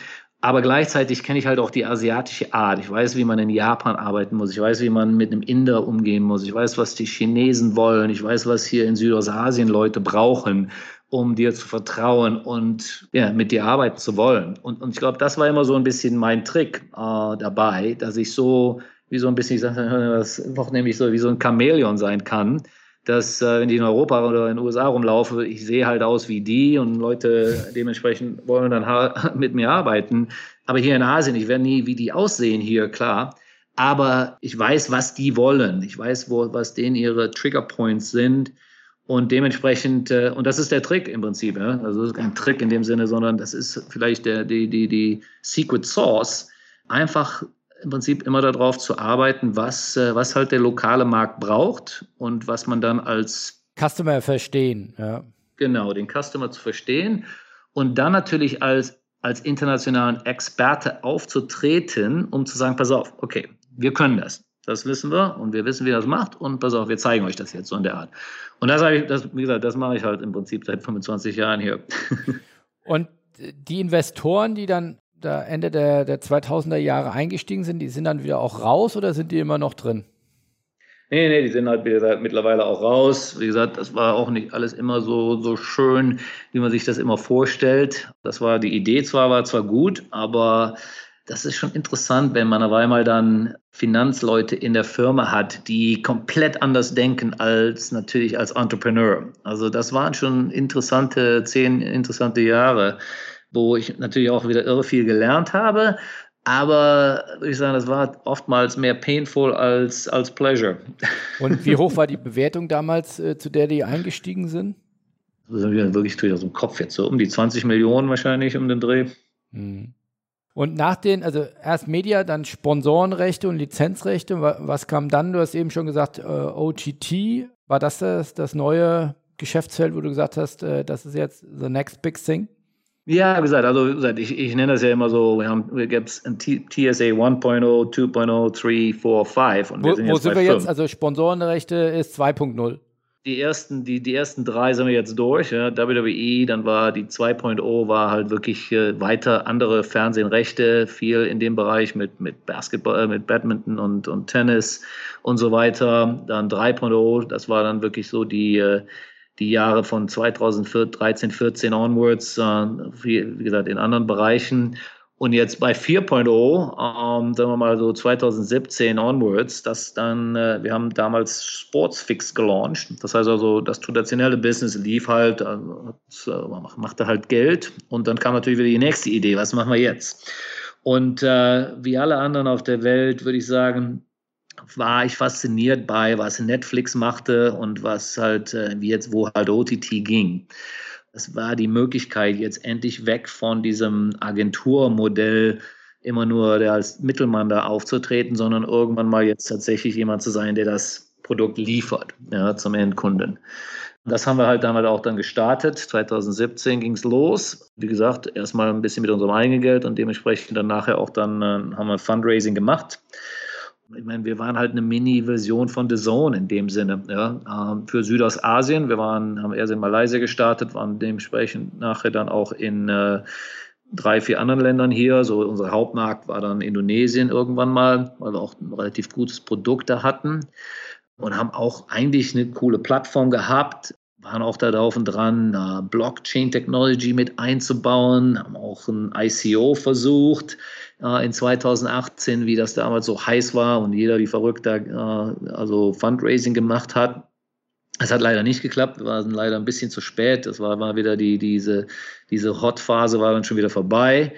Aber gleichzeitig kenne ich halt auch die asiatische Art. Ich weiß, wie man in Japan arbeiten muss. Ich weiß, wie man mit einem Inder umgehen muss. Ich weiß, was die Chinesen wollen. Ich weiß, was hier in Südostasien Leute brauchen, um dir zu vertrauen und ja, mit dir arbeiten zu wollen. Und, und ich glaube, das war immer so ein bisschen mein Trick äh, dabei, dass ich so wie so ein bisschen, ich sage das noch nämlich so wie so ein Chamäleon sein kann, dass äh, wenn ich in Europa oder in den USA rumlaufe, ich sehe halt aus wie die und Leute dementsprechend wollen dann mit mir arbeiten. Aber hier in Asien, ich werde nie wie die aussehen hier, klar. Aber ich weiß, was die wollen. Ich weiß, wo, was denen ihre Trigger Points sind. Und dementsprechend, äh, und das ist der Trick im Prinzip. Ja? Also das ist kein Trick in dem Sinne, sondern das ist vielleicht der, die, die, die Secret Source. Einfach im Prinzip immer darauf zu arbeiten, was, äh, was halt der lokale Markt braucht und was man dann als Customer verstehen. Ja. Genau, den Customer zu verstehen und dann natürlich als, als internationalen Experte aufzutreten, um zu sagen, pass auf, okay, wir können das. Das wissen wir und wir wissen, wie das macht und pass auf, wir zeigen euch das jetzt so in der Art. Und das, ich, das wie gesagt, das mache ich halt im Prinzip seit 25 Jahren hier. Und die Investoren, die dann da Ende der, der 2000er Jahre eingestiegen sind, die sind dann wieder auch raus oder sind die immer noch drin? Nee, nee, die sind halt, wie gesagt, mittlerweile auch raus. Wie gesagt, das war auch nicht alles immer so, so schön, wie man sich das immer vorstellt. Das war die Idee zwar, war zwar gut, aber das ist schon interessant, wenn man auf einmal dann Finanzleute in der Firma hat, die komplett anders denken als natürlich als Entrepreneur. Also das waren schon interessante, zehn interessante Jahre, wo ich natürlich auch wieder irre viel gelernt habe. Aber würde ich sagen, das war oftmals mehr painful als, als pleasure. Und wie hoch war die Bewertung damals, äh, zu der die eingestiegen sind? Das sind wir wirklich durch aus dem Kopf jetzt so um die 20 Millionen wahrscheinlich um den Dreh. Mhm. Und nach den, also erst Media, dann Sponsorenrechte und Lizenzrechte. Was kam dann? Du hast eben schon gesagt, äh, OTT. War das, das das neue Geschäftsfeld, wo du gesagt hast, äh, das ist jetzt the next big thing? Ja, gesagt, also ich, ich nenne das ja immer so, wir haben, wir gibt es ein TSA 1.0, 2.0, 3, 4, 5 und wir wo, sind, wo sind wir jetzt? Also Sponsorenrechte ist 2.0 die ersten, die, die ersten drei sind wir jetzt durch. Ja. WWE, dann war die 2.0 war halt wirklich äh, weiter andere Fernsehenrechte, viel in dem Bereich mit, mit Basketball, äh, mit Badminton und, und Tennis und so weiter. Dann 3.0, das war dann wirklich so die, äh, die Jahre von 2013, 14 onwards, äh, wie, wie gesagt, in anderen Bereichen. Und jetzt bei 4.0, ähm, sagen wir mal so 2017 onwards, das dann, äh, wir haben damals Sportsfix gelauncht. Das heißt also, das traditionelle Business lief halt, äh, äh, machte halt Geld. Und dann kam natürlich wieder die nächste Idee, was machen wir jetzt? Und äh, wie alle anderen auf der Welt, würde ich sagen, war ich fasziniert bei, was Netflix machte und was halt, äh, wie jetzt, wo halt OTT ging. Es war die Möglichkeit, jetzt endlich weg von diesem Agenturmodell immer nur als Mittelmann da aufzutreten, sondern irgendwann mal jetzt tatsächlich jemand zu sein, der das Produkt liefert ja, zum Endkunden. Das haben wir halt damals auch dann gestartet. 2017 ging es los. Wie gesagt, erstmal ein bisschen mit unserem eigenen Geld und dementsprechend dann nachher auch dann äh, haben wir Fundraising gemacht ich meine, wir waren halt eine Mini-Version von The Zone in dem Sinne, ja, ähm, für Südostasien. Wir waren, haben erst in Malaysia gestartet, waren dementsprechend nachher dann auch in äh, drei, vier anderen Ländern hier. So unser Hauptmarkt war dann Indonesien irgendwann mal, weil wir auch ein relativ gutes Produkt da hatten und haben auch eigentlich eine coole Plattform gehabt, waren auch da drauf und dran, Blockchain-Technology mit einzubauen, haben auch ein ICO versucht äh, in 2018, wie das damals so heiß war und jeder wie verrückt da äh, also Fundraising gemacht hat. Es hat leider nicht geklappt, wir waren leider ein bisschen zu spät. Das war, war wieder die, diese, diese Hot-Phase war dann schon wieder vorbei.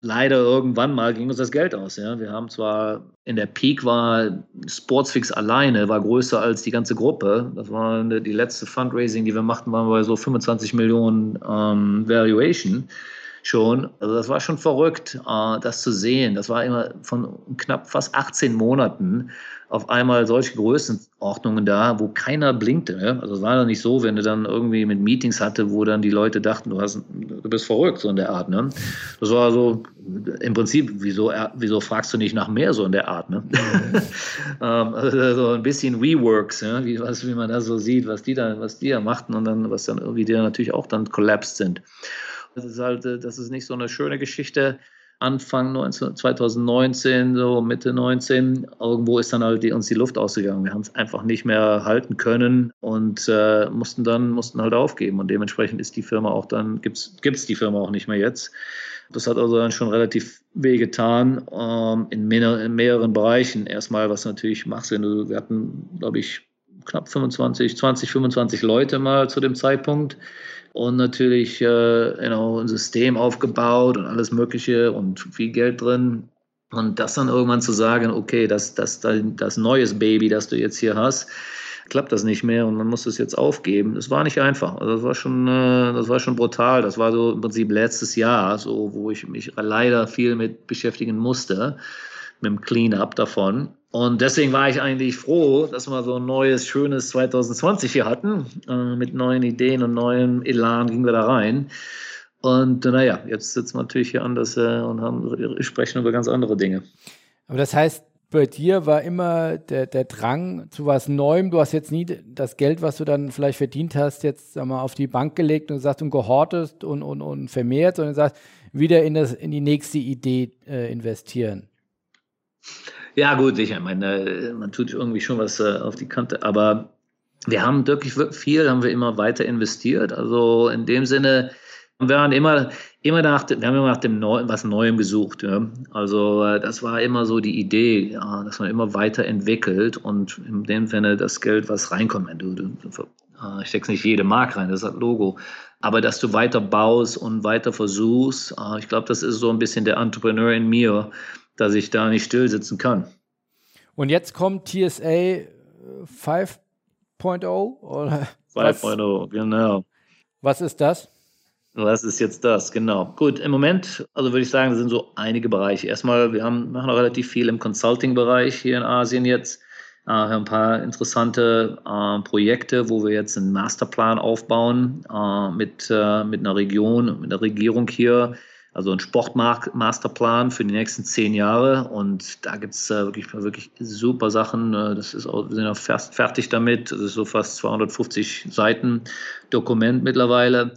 Leider irgendwann mal ging uns das Geld aus. Ja. Wir haben zwar in der Peak war Sportsfix alleine, war größer als die ganze Gruppe. Das war die letzte Fundraising, die wir machten, waren bei so 25 Millionen ähm, Valuation schon. Also das war schon verrückt, äh, das zu sehen. Das war immer von knapp fast 18 Monaten auf einmal solche Größenordnungen da, wo keiner blinkte. Ne? Also es war dann nicht so, wenn du dann irgendwie mit Meetings hatte, wo dann die Leute dachten, du, hast, du bist verrückt, so in der Art. Ne? Das war so im Prinzip, wieso, wieso fragst du nicht nach mehr so in der Art? Ne? ähm, also so ein bisschen WeWorks, ja? wie, was, wie man da so sieht, was die da, was die da machten und dann, was dann irgendwie die natürlich auch dann collapsed sind. Das ist halt, äh, das ist nicht so eine schöne Geschichte. Anfang 19, 2019, so Mitte 19, irgendwo ist dann halt die, uns die Luft ausgegangen. Wir haben es einfach nicht mehr halten können und äh, mussten dann mussten halt aufgeben. Und dementsprechend ist die Firma auch dann, gibt es die Firma auch nicht mehr jetzt. Das hat also dann schon relativ wehgetan ähm, in, mehr, in mehreren Bereichen. Erstmal, was natürlich macht, wir hatten, glaube ich, knapp 25, 20, 25 Leute mal zu dem Zeitpunkt und natürlich äh, genau, ein System aufgebaut und alles Mögliche und viel Geld drin. Und das dann irgendwann zu sagen, okay, das, das, das neues Baby, das du jetzt hier hast, klappt das nicht mehr und man muss es jetzt aufgeben. Das war nicht einfach. Also das war schon, äh, das war schon brutal. Das war so im Prinzip letztes Jahr, so wo ich mich leider viel mit beschäftigen musste, mit dem Cleanup davon. Und deswegen war ich eigentlich froh, dass wir so ein neues, schönes 2020 hier hatten. Äh, mit neuen Ideen und neuem Elan gingen wir da rein. Und naja, jetzt sitzen wir natürlich hier anders äh, und haben, sprechen über ganz andere Dinge. Aber das heißt, bei dir war immer der, der Drang zu was Neuem. Du hast jetzt nie das Geld, was du dann vielleicht verdient hast, jetzt mal, auf die Bank gelegt und gesagt und gehortest und, und, und vermehrt, sondern sagst, wieder in, das, in die nächste Idee äh, investieren. Ja, gut, sicher. Ich meine, man tut irgendwie schon was äh, auf die Kante, aber wir haben wirklich viel, haben wir immer weiter investiert. Also in dem Sinne, wir haben immer, immer nach, wir haben immer nach dem Neu, was Neuem gesucht. Ja. Also äh, das war immer so die Idee, ja, dass man immer weiter entwickelt und in dem Sinne das Geld, was reinkommt, du, du, äh, steckst nicht jede Mark rein, das ist das Logo. Aber dass du weiter baust und weiter versuchst, ich glaube, das ist so ein bisschen der Entrepreneur in mir, dass ich da nicht still sitzen kann. Und jetzt kommt TSA 5 5.0 5.0, genau. Was ist das? Was ist jetzt das? Genau. Gut, im Moment, also würde ich sagen, sind so einige Bereiche. Erstmal, wir haben, machen auch relativ viel im Consulting-Bereich hier in Asien jetzt. Äh, wir haben ein paar interessante äh, Projekte, wo wir jetzt einen Masterplan aufbauen äh, mit, äh, mit einer Region, mit der Regierung hier, also ein Sportmasterplan für die nächsten zehn Jahre. Und da gibt es äh, wirklich, wirklich super Sachen. Äh, das ist auch, wir sind auch fast fertig damit. Das ist so fast 250 Seiten Dokument mittlerweile.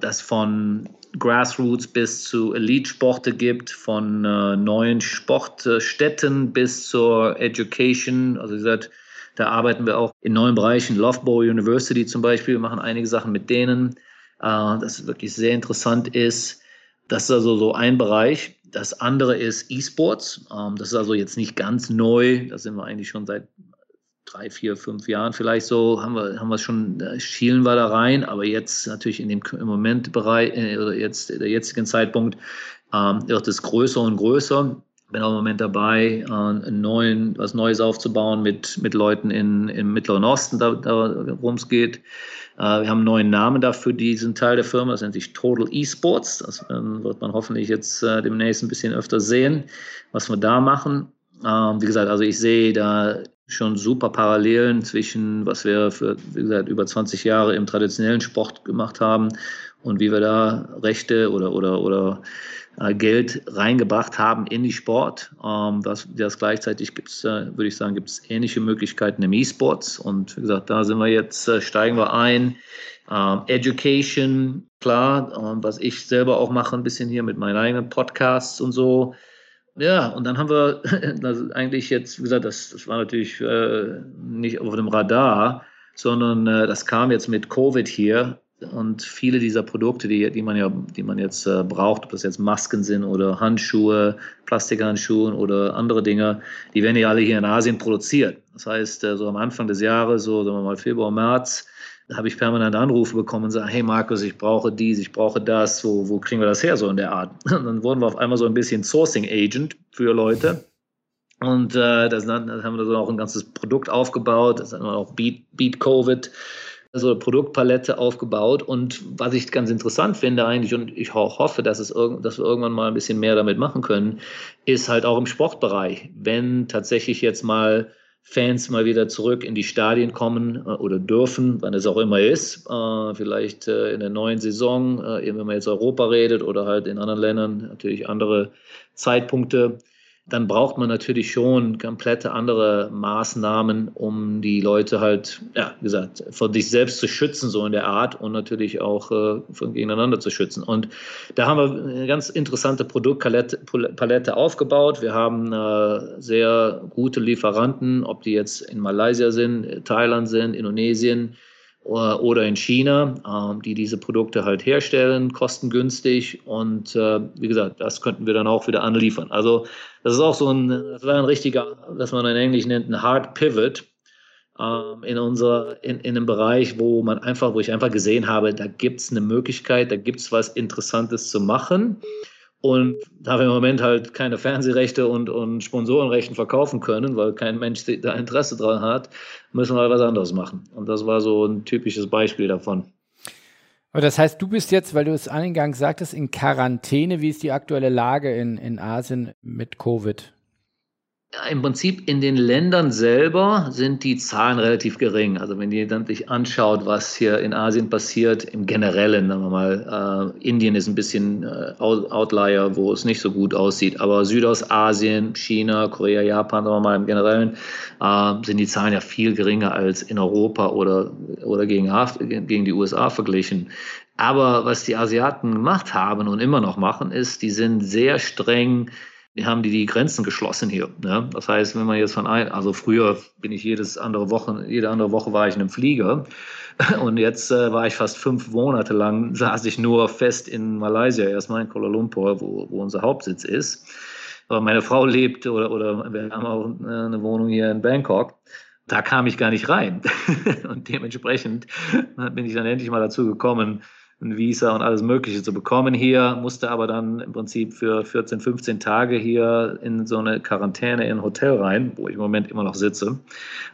Das von Grassroots bis zu Elite-Sporte gibt, von äh, neuen Sportstätten bis zur Education. Also wie gesagt, da arbeiten wir auch in neuen Bereichen. Loughborough University zum Beispiel, wir machen einige Sachen mit denen. Äh, das wirklich sehr interessant ist. Das ist also so ein Bereich. Das andere ist E-Sports. Ähm, das ist also jetzt nicht ganz neu. Da sind wir eigentlich schon seit drei, vier, fünf Jahren vielleicht so, haben wir, haben wir schon, schielen wir da rein, aber jetzt natürlich in dem im Moment Bereich, äh, oder jetzt, der jetzigen Zeitpunkt, ähm, wird es größer und größer. Bin auch im Moment dabei, äh, neuen, was Neues aufzubauen mit, mit Leuten in, im Mittleren Osten, da, da worum es geht. Äh, wir haben einen neuen Namen dafür, diesen Teil der Firma. Das nennt sich Total Esports. Das ähm, wird man hoffentlich jetzt äh, demnächst ein bisschen öfter sehen, was wir da machen. Ähm, wie gesagt, also ich sehe da schon super Parallelen zwischen, was wir für, wie gesagt, über 20 Jahre im traditionellen Sport gemacht haben und wie wir da Rechte oder, oder, oder Geld reingebracht haben in die Sport. Ähm, das, das gleichzeitig gibt es, äh, würde ich sagen, gibt es ähnliche Möglichkeiten im E-Sports. Und wie gesagt, da sind wir jetzt, äh, steigen wir ein. Ähm, Education, klar, ähm, was ich selber auch mache, ein bisschen hier mit meinen eigenen Podcasts und so. Ja, und dann haben wir eigentlich jetzt, wie gesagt, das, das war natürlich äh, nicht auf dem Radar, sondern äh, das kam jetzt mit Covid hier und viele dieser Produkte, die, die man ja, die man jetzt äh, braucht, ob das jetzt Masken sind oder Handschuhe, Plastikhandschuhe oder andere Dinge, die werden ja alle hier in Asien produziert. Das heißt, äh, so am Anfang des Jahres, so sagen wir mal Februar, März, habe ich permanent Anrufe bekommen und sagen, hey Markus, ich brauche dies, ich brauche das, wo, wo kriegen wir das her, so in der Art. Und dann wurden wir auf einmal so ein bisschen Sourcing Agent für Leute. Und äh, das, dann haben wir so auch ein ganzes Produkt aufgebaut, das haben wir auch Beat, Beat Covid so eine Produktpalette aufgebaut. Und was ich ganz interessant finde eigentlich, und ich auch hoffe, dass, es irg dass wir irgendwann mal ein bisschen mehr damit machen können, ist halt auch im Sportbereich. Wenn tatsächlich jetzt mal Fans mal wieder zurück in die Stadien kommen äh, oder dürfen, wann es auch immer ist, äh, vielleicht äh, in der neuen Saison, wenn man jetzt Europa redet oder halt in anderen Ländern natürlich andere Zeitpunkte, dann braucht man natürlich schon komplette andere Maßnahmen, um die Leute halt, ja, wie gesagt, vor sich selbst zu schützen, so in der Art und natürlich auch äh, von gegeneinander zu schützen. Und da haben wir eine ganz interessante Produktpalette aufgebaut. Wir haben äh, sehr gute Lieferanten, ob die jetzt in Malaysia sind, Thailand sind, Indonesien, oder in China, ähm, die diese Produkte halt herstellen, kostengünstig. Und äh, wie gesagt, das könnten wir dann auch wieder anliefern. Also das ist auch so ein, das war ein richtiger, was man in Englisch nennt, ein Hard Pivot ähm, in unser, in, in einem Bereich, wo man einfach, wo ich einfach gesehen habe, da gibt es eine Möglichkeit, da gibt es was Interessantes zu machen. Und da wir im Moment halt keine Fernsehrechte und, und Sponsorenrechten verkaufen können, weil kein Mensch da Interesse dran hat, müssen wir halt was anderes machen. Und das war so ein typisches Beispiel davon. Aber das heißt, du bist jetzt, weil du es eingangs sagtest, in Quarantäne. Wie ist die aktuelle Lage in, in Asien mit Covid? Im Prinzip in den Ländern selber sind die Zahlen relativ gering. Also wenn ihr dann sich anschaut, was hier in Asien passiert, im Generellen, sagen wir mal, äh, Indien ist ein bisschen äh, Outlier, wo es nicht so gut aussieht, aber Südostasien, China, Korea, Japan, sagen wir mal, im Generellen äh, sind die Zahlen ja viel geringer als in Europa oder, oder gegen, gegen die USA verglichen. Aber was die Asiaten gemacht haben und immer noch machen, ist, die sind sehr streng haben die die Grenzen geschlossen hier. Ne? Das heißt, wenn man jetzt von ein, also früher bin ich jedes andere Woche, jede andere Woche war ich in einem Flieger und jetzt äh, war ich fast fünf Monate lang, saß ich nur fest in Malaysia, erstmal in Kuala Lumpur, wo, wo unser Hauptsitz ist. Aber meine Frau lebt oder, oder wir haben auch äh, eine Wohnung hier in Bangkok. Da kam ich gar nicht rein. und dementsprechend bin ich dann endlich mal dazu gekommen, ein Visa und alles Mögliche zu bekommen hier, musste aber dann im Prinzip für 14, 15 Tage hier in so eine Quarantäne in ein Hotel rein, wo ich im Moment immer noch sitze.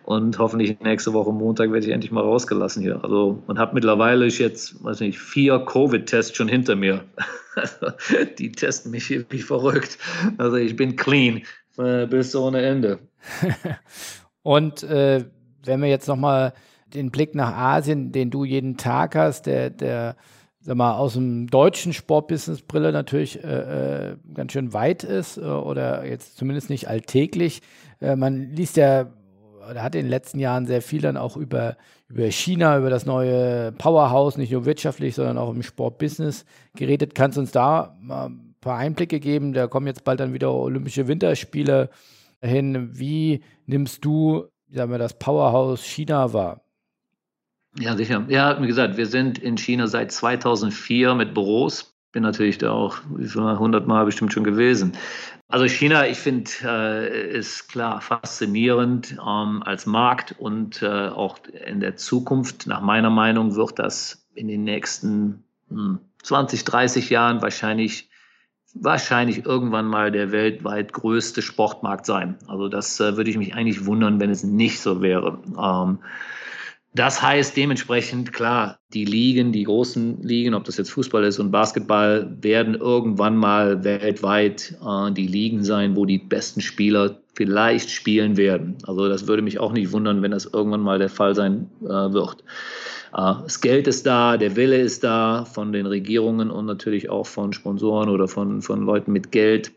Und hoffentlich nächste Woche Montag werde ich endlich mal rausgelassen hier. Also man hat mittlerweile jetzt, weiß nicht, vier Covid-Tests schon hinter mir. die testen mich hier wie verrückt. Also ich bin clean äh, bis ohne Ende. und äh, wenn wir jetzt nochmal den Blick nach Asien, den du jeden Tag hast, der, der sag mal, aus dem deutschen Sportbusiness-Brille natürlich äh, äh, ganz schön weit ist äh, oder jetzt zumindest nicht alltäglich. Äh, man liest ja, oder hat in den letzten Jahren sehr viel dann auch über, über China, über das neue Powerhouse, nicht nur wirtschaftlich, sondern auch im Sportbusiness geredet. Kannst du uns da mal ein paar Einblicke geben? Da kommen jetzt bald dann wieder Olympische Winterspiele hin. Wie nimmst du, sagen wir, das Powerhouse China wahr? Ja, sicher. Ja, wie gesagt, wir sind in China seit 2004 mit Büros. Bin natürlich da auch 100 Mal bestimmt schon gewesen. Also China, ich finde, äh, ist klar faszinierend ähm, als Markt und äh, auch in der Zukunft, nach meiner Meinung, wird das in den nächsten hm, 20, 30 Jahren wahrscheinlich wahrscheinlich irgendwann mal der weltweit größte Sportmarkt sein. Also das äh, würde ich mich eigentlich wundern, wenn es nicht so wäre. Ähm, das heißt dementsprechend, klar, die Ligen, die großen Ligen, ob das jetzt Fußball ist und Basketball, werden irgendwann mal weltweit äh, die Ligen sein, wo die besten Spieler vielleicht spielen werden. Also das würde mich auch nicht wundern, wenn das irgendwann mal der Fall sein äh, wird. Äh, das Geld ist da, der Wille ist da von den Regierungen und natürlich auch von Sponsoren oder von, von Leuten mit Geld.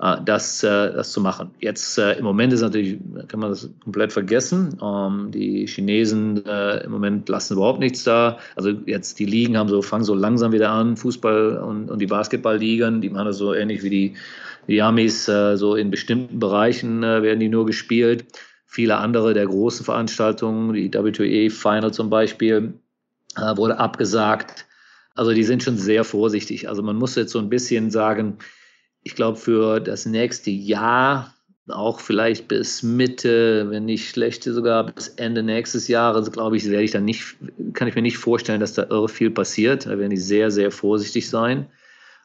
Äh, das, äh, das zu machen. Jetzt im Moment ist natürlich, kann man das komplett vergessen. Ähm, die Chinesen im Moment lassen überhaupt nichts da. Also jetzt die Ligen haben so, fangen so langsam wieder an, Fußball und, und die Basketballligen, die machen das so ähnlich wie die, die Amis, so in bestimmten Bereichen werden die nur gespielt. Viele andere der großen Veranstaltungen, die WTE Final zum Beispiel, wurde abgesagt. Also die sind schon sehr vorsichtig. Also man muss jetzt so ein bisschen sagen, ich glaube, für das nächste Jahr, auch vielleicht bis Mitte, wenn nicht schlechte, sogar bis Ende nächstes Jahres, glaube ich, werde ich dann nicht, kann ich mir nicht vorstellen, dass da irre viel passiert. Da werden die sehr, sehr vorsichtig sein.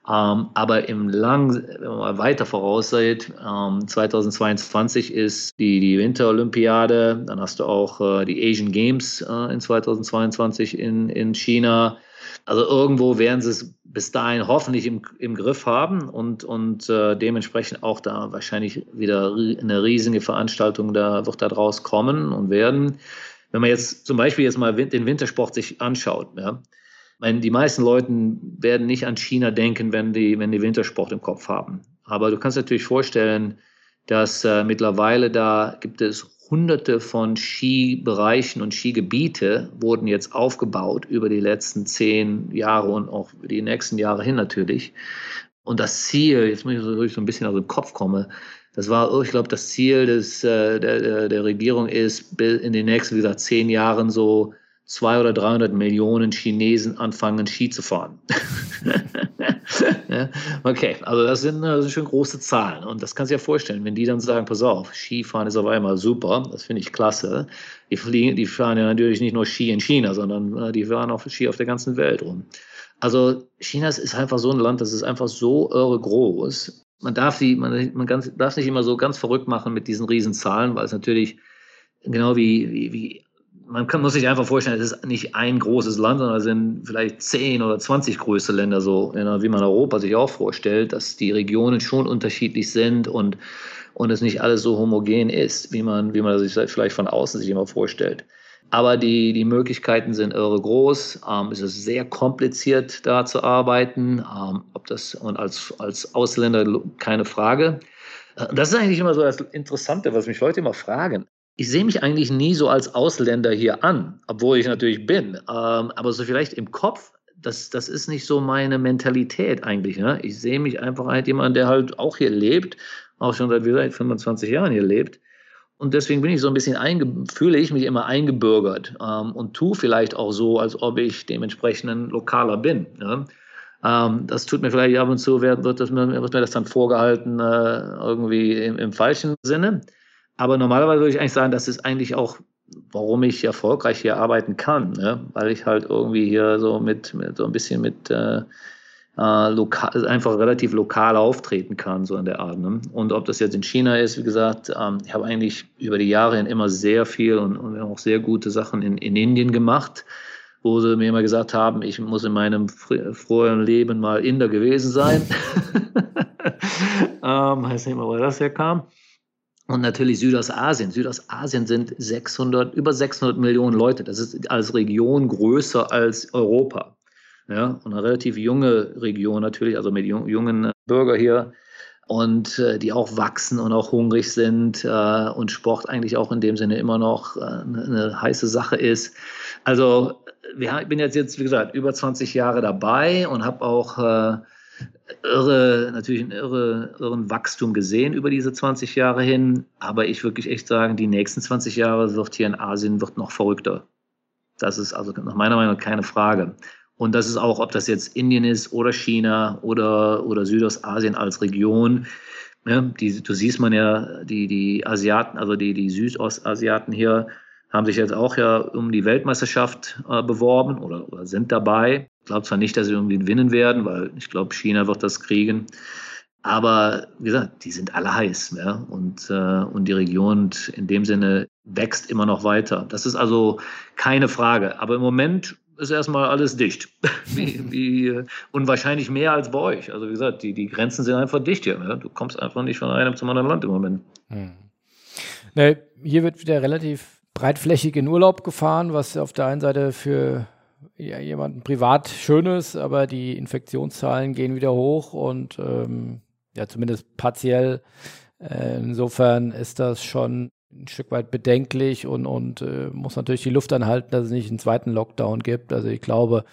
Ähm, aber im lang, wenn man mal weiter vorausseht, ähm, 2022 ist die, die Winterolympiade, dann hast du auch äh, die Asian Games äh, in 2022 in, in China. Also irgendwo werden sie es bis dahin hoffentlich im, im Griff haben und, und äh, dementsprechend auch da wahrscheinlich wieder eine riesige Veranstaltung da wird da draus kommen und werden. Wenn man jetzt zum Beispiel jetzt mal den Wintersport sich anschaut, ja, meine, die meisten Leute werden nicht an China denken, wenn die, wenn die Wintersport im Kopf haben. Aber du kannst natürlich vorstellen, dass äh, mittlerweile da gibt es hunderte von Skibereichen und Skigebiete wurden jetzt aufgebaut über die letzten zehn Jahre und auch die nächsten Jahre hin natürlich. Und das Ziel, jetzt muss ich so, so ein bisschen aus dem Kopf kommen, das war, ich glaube, das Ziel des, äh, der, der Regierung ist, in den nächsten, wie gesagt, zehn Jahren so 200 oder 300 Millionen Chinesen anfangen, Ski zu fahren. okay, also das sind, das sind schon große Zahlen. Und das kannst du dir vorstellen, wenn die dann sagen, pass auf, Skifahren ist auf einmal super, das finde ich klasse. Die, fliegen, die fahren ja natürlich nicht nur Ski in China, sondern äh, die fahren auch Ski auf der ganzen Welt rum. Also China ist einfach so ein Land, das ist einfach so irre groß. Man darf, die, man, man ganz, darf nicht immer so ganz verrückt machen mit diesen Riesenzahlen, weil es natürlich genau wie, wie, wie man kann, muss sich einfach vorstellen, es ist nicht ein großes Land, sondern es sind vielleicht zehn oder zwanzig größte Länder, so wie man Europa sich auch vorstellt, dass die Regionen schon unterschiedlich sind und, und es nicht alles so homogen ist, wie man, wie man sich vielleicht von außen sich immer vorstellt. Aber die, die Möglichkeiten sind irre groß. Ähm, es ist sehr kompliziert, da zu arbeiten. Ähm, ob das und als, als Ausländer keine Frage. Äh, das ist eigentlich immer so das Interessante, was mich Leute immer fragen ich sehe mich eigentlich nie so als Ausländer hier an, obwohl ich natürlich bin. Ähm, aber so vielleicht im Kopf das, das ist nicht so meine Mentalität eigentlich. Ne? Ich sehe mich einfach als jemand, der halt auch hier lebt, auch schon seit, wie gesagt, 25 Jahren hier lebt. Und deswegen bin ich so ein bisschen, fühle ich mich immer eingebürgert ähm, und tue vielleicht auch so, als ob ich dementsprechend ein Lokaler bin. Ne? Ähm, das tut mir vielleicht ab und zu, wird, wird, das, wird mir das dann vorgehalten, äh, irgendwie im, im falschen Sinne. Aber normalerweise würde ich eigentlich sagen, das ist eigentlich auch warum ich erfolgreich hier arbeiten kann, ne? weil ich halt irgendwie hier so mit, mit so ein bisschen mit äh, äh, lokal, einfach relativ lokal auftreten kann, so in der Art. Ne? Und ob das jetzt in China ist, wie gesagt, ähm, ich habe eigentlich über die Jahre hin immer sehr viel und, und auch sehr gute Sachen in, in Indien gemacht, wo sie mir immer gesagt haben, ich muss in meinem früheren Leben mal Inder gewesen sein. ähm, weiß nicht mal, woher das herkam. Und natürlich Südostasien. Südostasien sind 600, über 600 Millionen Leute. Das ist als Region größer als Europa. Ja, und eine relativ junge Region natürlich, also mit jungen Bürger hier und äh, die auch wachsen und auch hungrig sind äh, und Sport eigentlich auch in dem Sinne immer noch äh, eine, eine heiße Sache ist. Also ich bin jetzt, jetzt, wie gesagt, über 20 Jahre dabei und habe auch äh, irre, natürlich einen irre, irren Wachstum gesehen über diese 20 Jahre hin. Aber ich wirklich echt sagen, die nächsten 20 Jahre wird hier in Asien wird noch verrückter. Das ist also nach meiner Meinung keine Frage. Und das ist auch, ob das jetzt Indien ist oder China oder, oder Südostasien als Region. Ja, die, du siehst man ja, die, die Asiaten, also die, die Südostasiaten hier, haben sich jetzt auch ja um die Weltmeisterschaft äh, beworben oder, oder, sind dabei. Glaube zwar nicht, dass sie irgendwie gewinnen werden, weil ich glaube, China wird das kriegen. Aber wie gesagt, die sind alle heiß. Ja? Und, äh, und die Region in dem Sinne wächst immer noch weiter. Das ist also keine Frage. Aber im Moment ist erstmal alles dicht. wie, wie, und wahrscheinlich mehr als bei euch. Also wie gesagt, die, die Grenzen sind einfach dicht hier. Ja? Du kommst einfach nicht von einem zum anderen Land im Moment. Hm. Ne, hier wird wieder relativ breitflächig in Urlaub gefahren, was auf der einen Seite für ja, jemanden privat schön ist, aber die Infektionszahlen gehen wieder hoch und ähm, ja, zumindest partiell. Äh, insofern ist das schon ein Stück weit bedenklich und, und äh, muss natürlich die Luft anhalten, dass es nicht einen zweiten Lockdown gibt. Also ich glaube,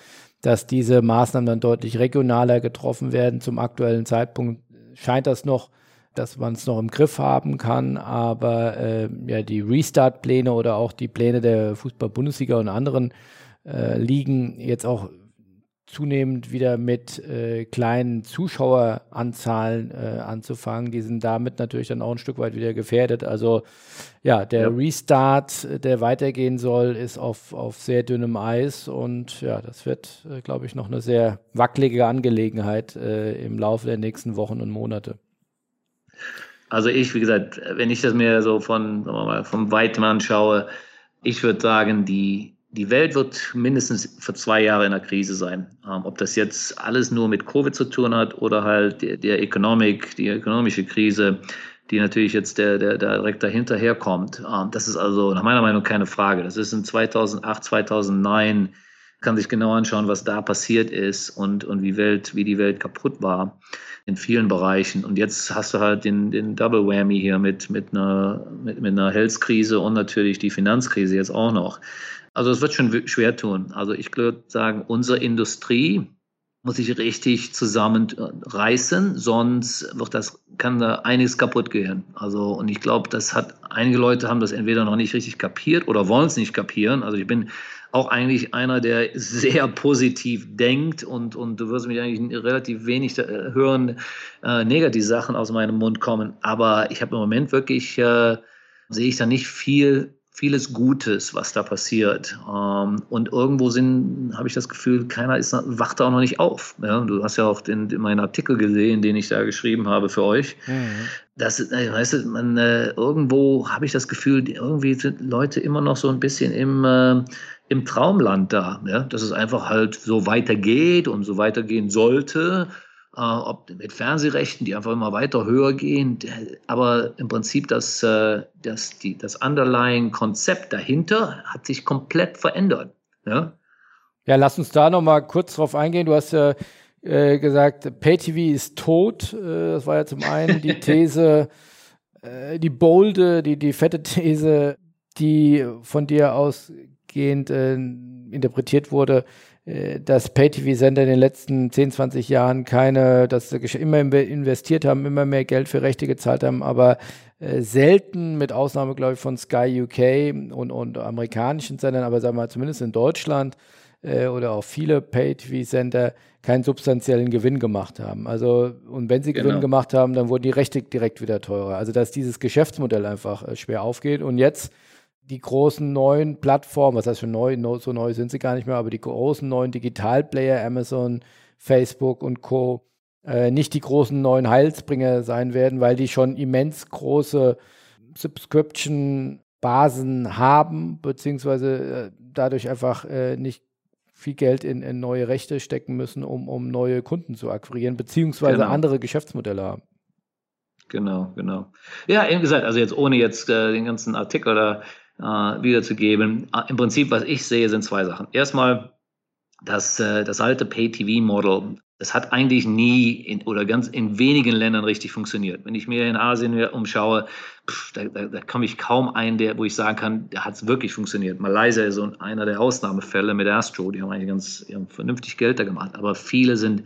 dass diese Maßnahmen dann deutlich regionaler getroffen werden. Zum aktuellen Zeitpunkt scheint das noch dass man es noch im Griff haben kann, aber äh, ja, die Restart-Pläne oder auch die Pläne der Fußball-Bundesliga und anderen äh, Ligen jetzt auch zunehmend wieder mit äh, kleinen Zuschaueranzahlen äh, anzufangen. Die sind damit natürlich dann auch ein Stück weit wieder gefährdet. Also ja, der ja. Restart, der weitergehen soll, ist auf, auf sehr dünnem Eis und ja, das wird, äh, glaube ich, noch eine sehr wackelige Angelegenheit äh, im Laufe der nächsten Wochen und Monate. Also ich, wie gesagt, wenn ich das mir so von, sagen mal, vom Weiten anschaue, ich würde sagen, die, die Welt wird mindestens für zwei Jahre in der Krise sein. Ähm, ob das jetzt alles nur mit Covid zu tun hat oder halt der, der Economic, die ökonomische Krise, die natürlich jetzt der, der, der direkt dahinter herkommt. Ähm, das ist also nach meiner Meinung keine Frage. Das ist in 2008, 2009 kann sich genau anschauen, was da passiert ist und, und wie, Welt, wie die Welt kaputt war in vielen Bereichen. Und jetzt hast du halt den, den Double Whammy hier mit, mit einer, mit, mit einer Health-Krise und natürlich die Finanzkrise jetzt auch noch. Also es wird schon schwer tun. Also ich würde sagen, unsere Industrie muss sich richtig zusammenreißen, sonst wird das, kann da einiges kaputt gehen. Also, und ich glaube, das hat, einige Leute haben das entweder noch nicht richtig kapiert oder wollen es nicht kapieren. Also ich bin auch eigentlich einer, der sehr positiv denkt und, und du wirst mich eigentlich relativ wenig äh, hören, äh, negative Sachen aus meinem Mund kommen. Aber ich habe im Moment wirklich, äh, sehe ich da nicht viel vieles Gutes, was da passiert. Ähm, und irgendwo sind, habe ich das Gefühl, keiner ist, wacht da auch noch nicht auf. Ja, du hast ja auch den, meinen Artikel gesehen, den ich da geschrieben habe für euch. Mhm. Das, äh, weißt du, man, äh, irgendwo habe ich das Gefühl, irgendwie sind Leute immer noch so ein bisschen im, äh, im Traumland da. Ja? Dass es einfach halt so weitergeht und so weitergehen sollte ob mit Fernsehrechten, die einfach immer weiter höher gehen. Aber im Prinzip das, äh, das, die, das Underlying-Konzept dahinter hat sich komplett verändert. Ja, ja lass uns da noch mal kurz drauf eingehen. Du hast ja äh, gesagt, Pay-TV ist tot. Äh, das war ja zum einen die These, äh, die bolde, die, die fette These, die von dir ausgehend äh, interpretiert wurde, äh, dass Pay-TV-Sender in den letzten 10, 20 Jahren keine, dass sie immer investiert haben, immer mehr Geld für Rechte gezahlt haben, aber äh, selten, mit Ausnahme, glaube ich, von Sky UK und, und amerikanischen Sendern, aber sagen wir mal, zumindest in Deutschland äh, oder auch viele Pay-TV-Sender keinen substanziellen Gewinn gemacht haben. Also, und wenn sie genau. Gewinn gemacht haben, dann wurden die Rechte direkt wieder teurer. Also, dass dieses Geschäftsmodell einfach äh, schwer aufgeht. Und jetzt die großen neuen Plattformen, was heißt schon neu, so neu sind sie gar nicht mehr, aber die großen neuen Digitalplayer, Amazon, Facebook und Co., äh, nicht die großen neuen Heilsbringer sein werden, weil die schon immens große Subscription-Basen haben, beziehungsweise äh, dadurch einfach äh, nicht viel Geld in, in, neue Rechte stecken müssen, um, um neue Kunden zu akquirieren, beziehungsweise genau. andere Geschäftsmodelle haben. Genau, genau. Ja, eben gesagt, also jetzt ohne jetzt äh, den ganzen Artikel da äh, wiederzugeben. Äh, Im Prinzip, was ich sehe, sind zwei Sachen. Erstmal das, äh, das alte Pay-TV-Model. Das hat eigentlich nie in, oder ganz in wenigen Ländern richtig funktioniert. Wenn ich mir in Asien umschaue, pff, da, da, da komme ich kaum ein, der, wo ich sagen kann, da hat es wirklich funktioniert. Malaysia ist so einer der Ausnahmefälle mit Astro. Die haben eigentlich ganz haben vernünftig Geld da gemacht. Aber viele sind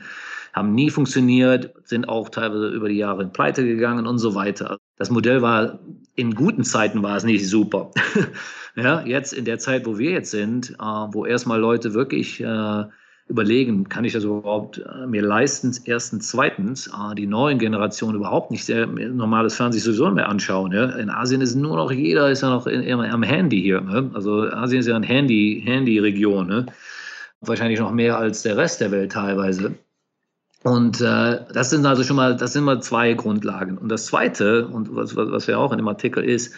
haben nie funktioniert, sind auch teilweise über die Jahre in Pleite gegangen und so weiter. Das Modell war, in guten Zeiten war es nicht super. ja, jetzt in der Zeit, wo wir jetzt sind, äh, wo erstmal Leute wirklich äh, überlegen, kann ich das überhaupt äh, mir leisten? Erstens, zweitens, äh, die neuen Generationen überhaupt nicht sehr normales Fernsehen sowieso mehr anschauen. Ja? In Asien ist nur noch jeder ist ja noch in, in, am Handy hier. Ne? Also Asien ist ja ein Handy, Handy-Region. Ne? Wahrscheinlich noch mehr als der Rest der Welt teilweise. Und äh, das sind also schon mal, das sind mal zwei Grundlagen. Und das Zweite, und was, was wir auch in dem Artikel ist,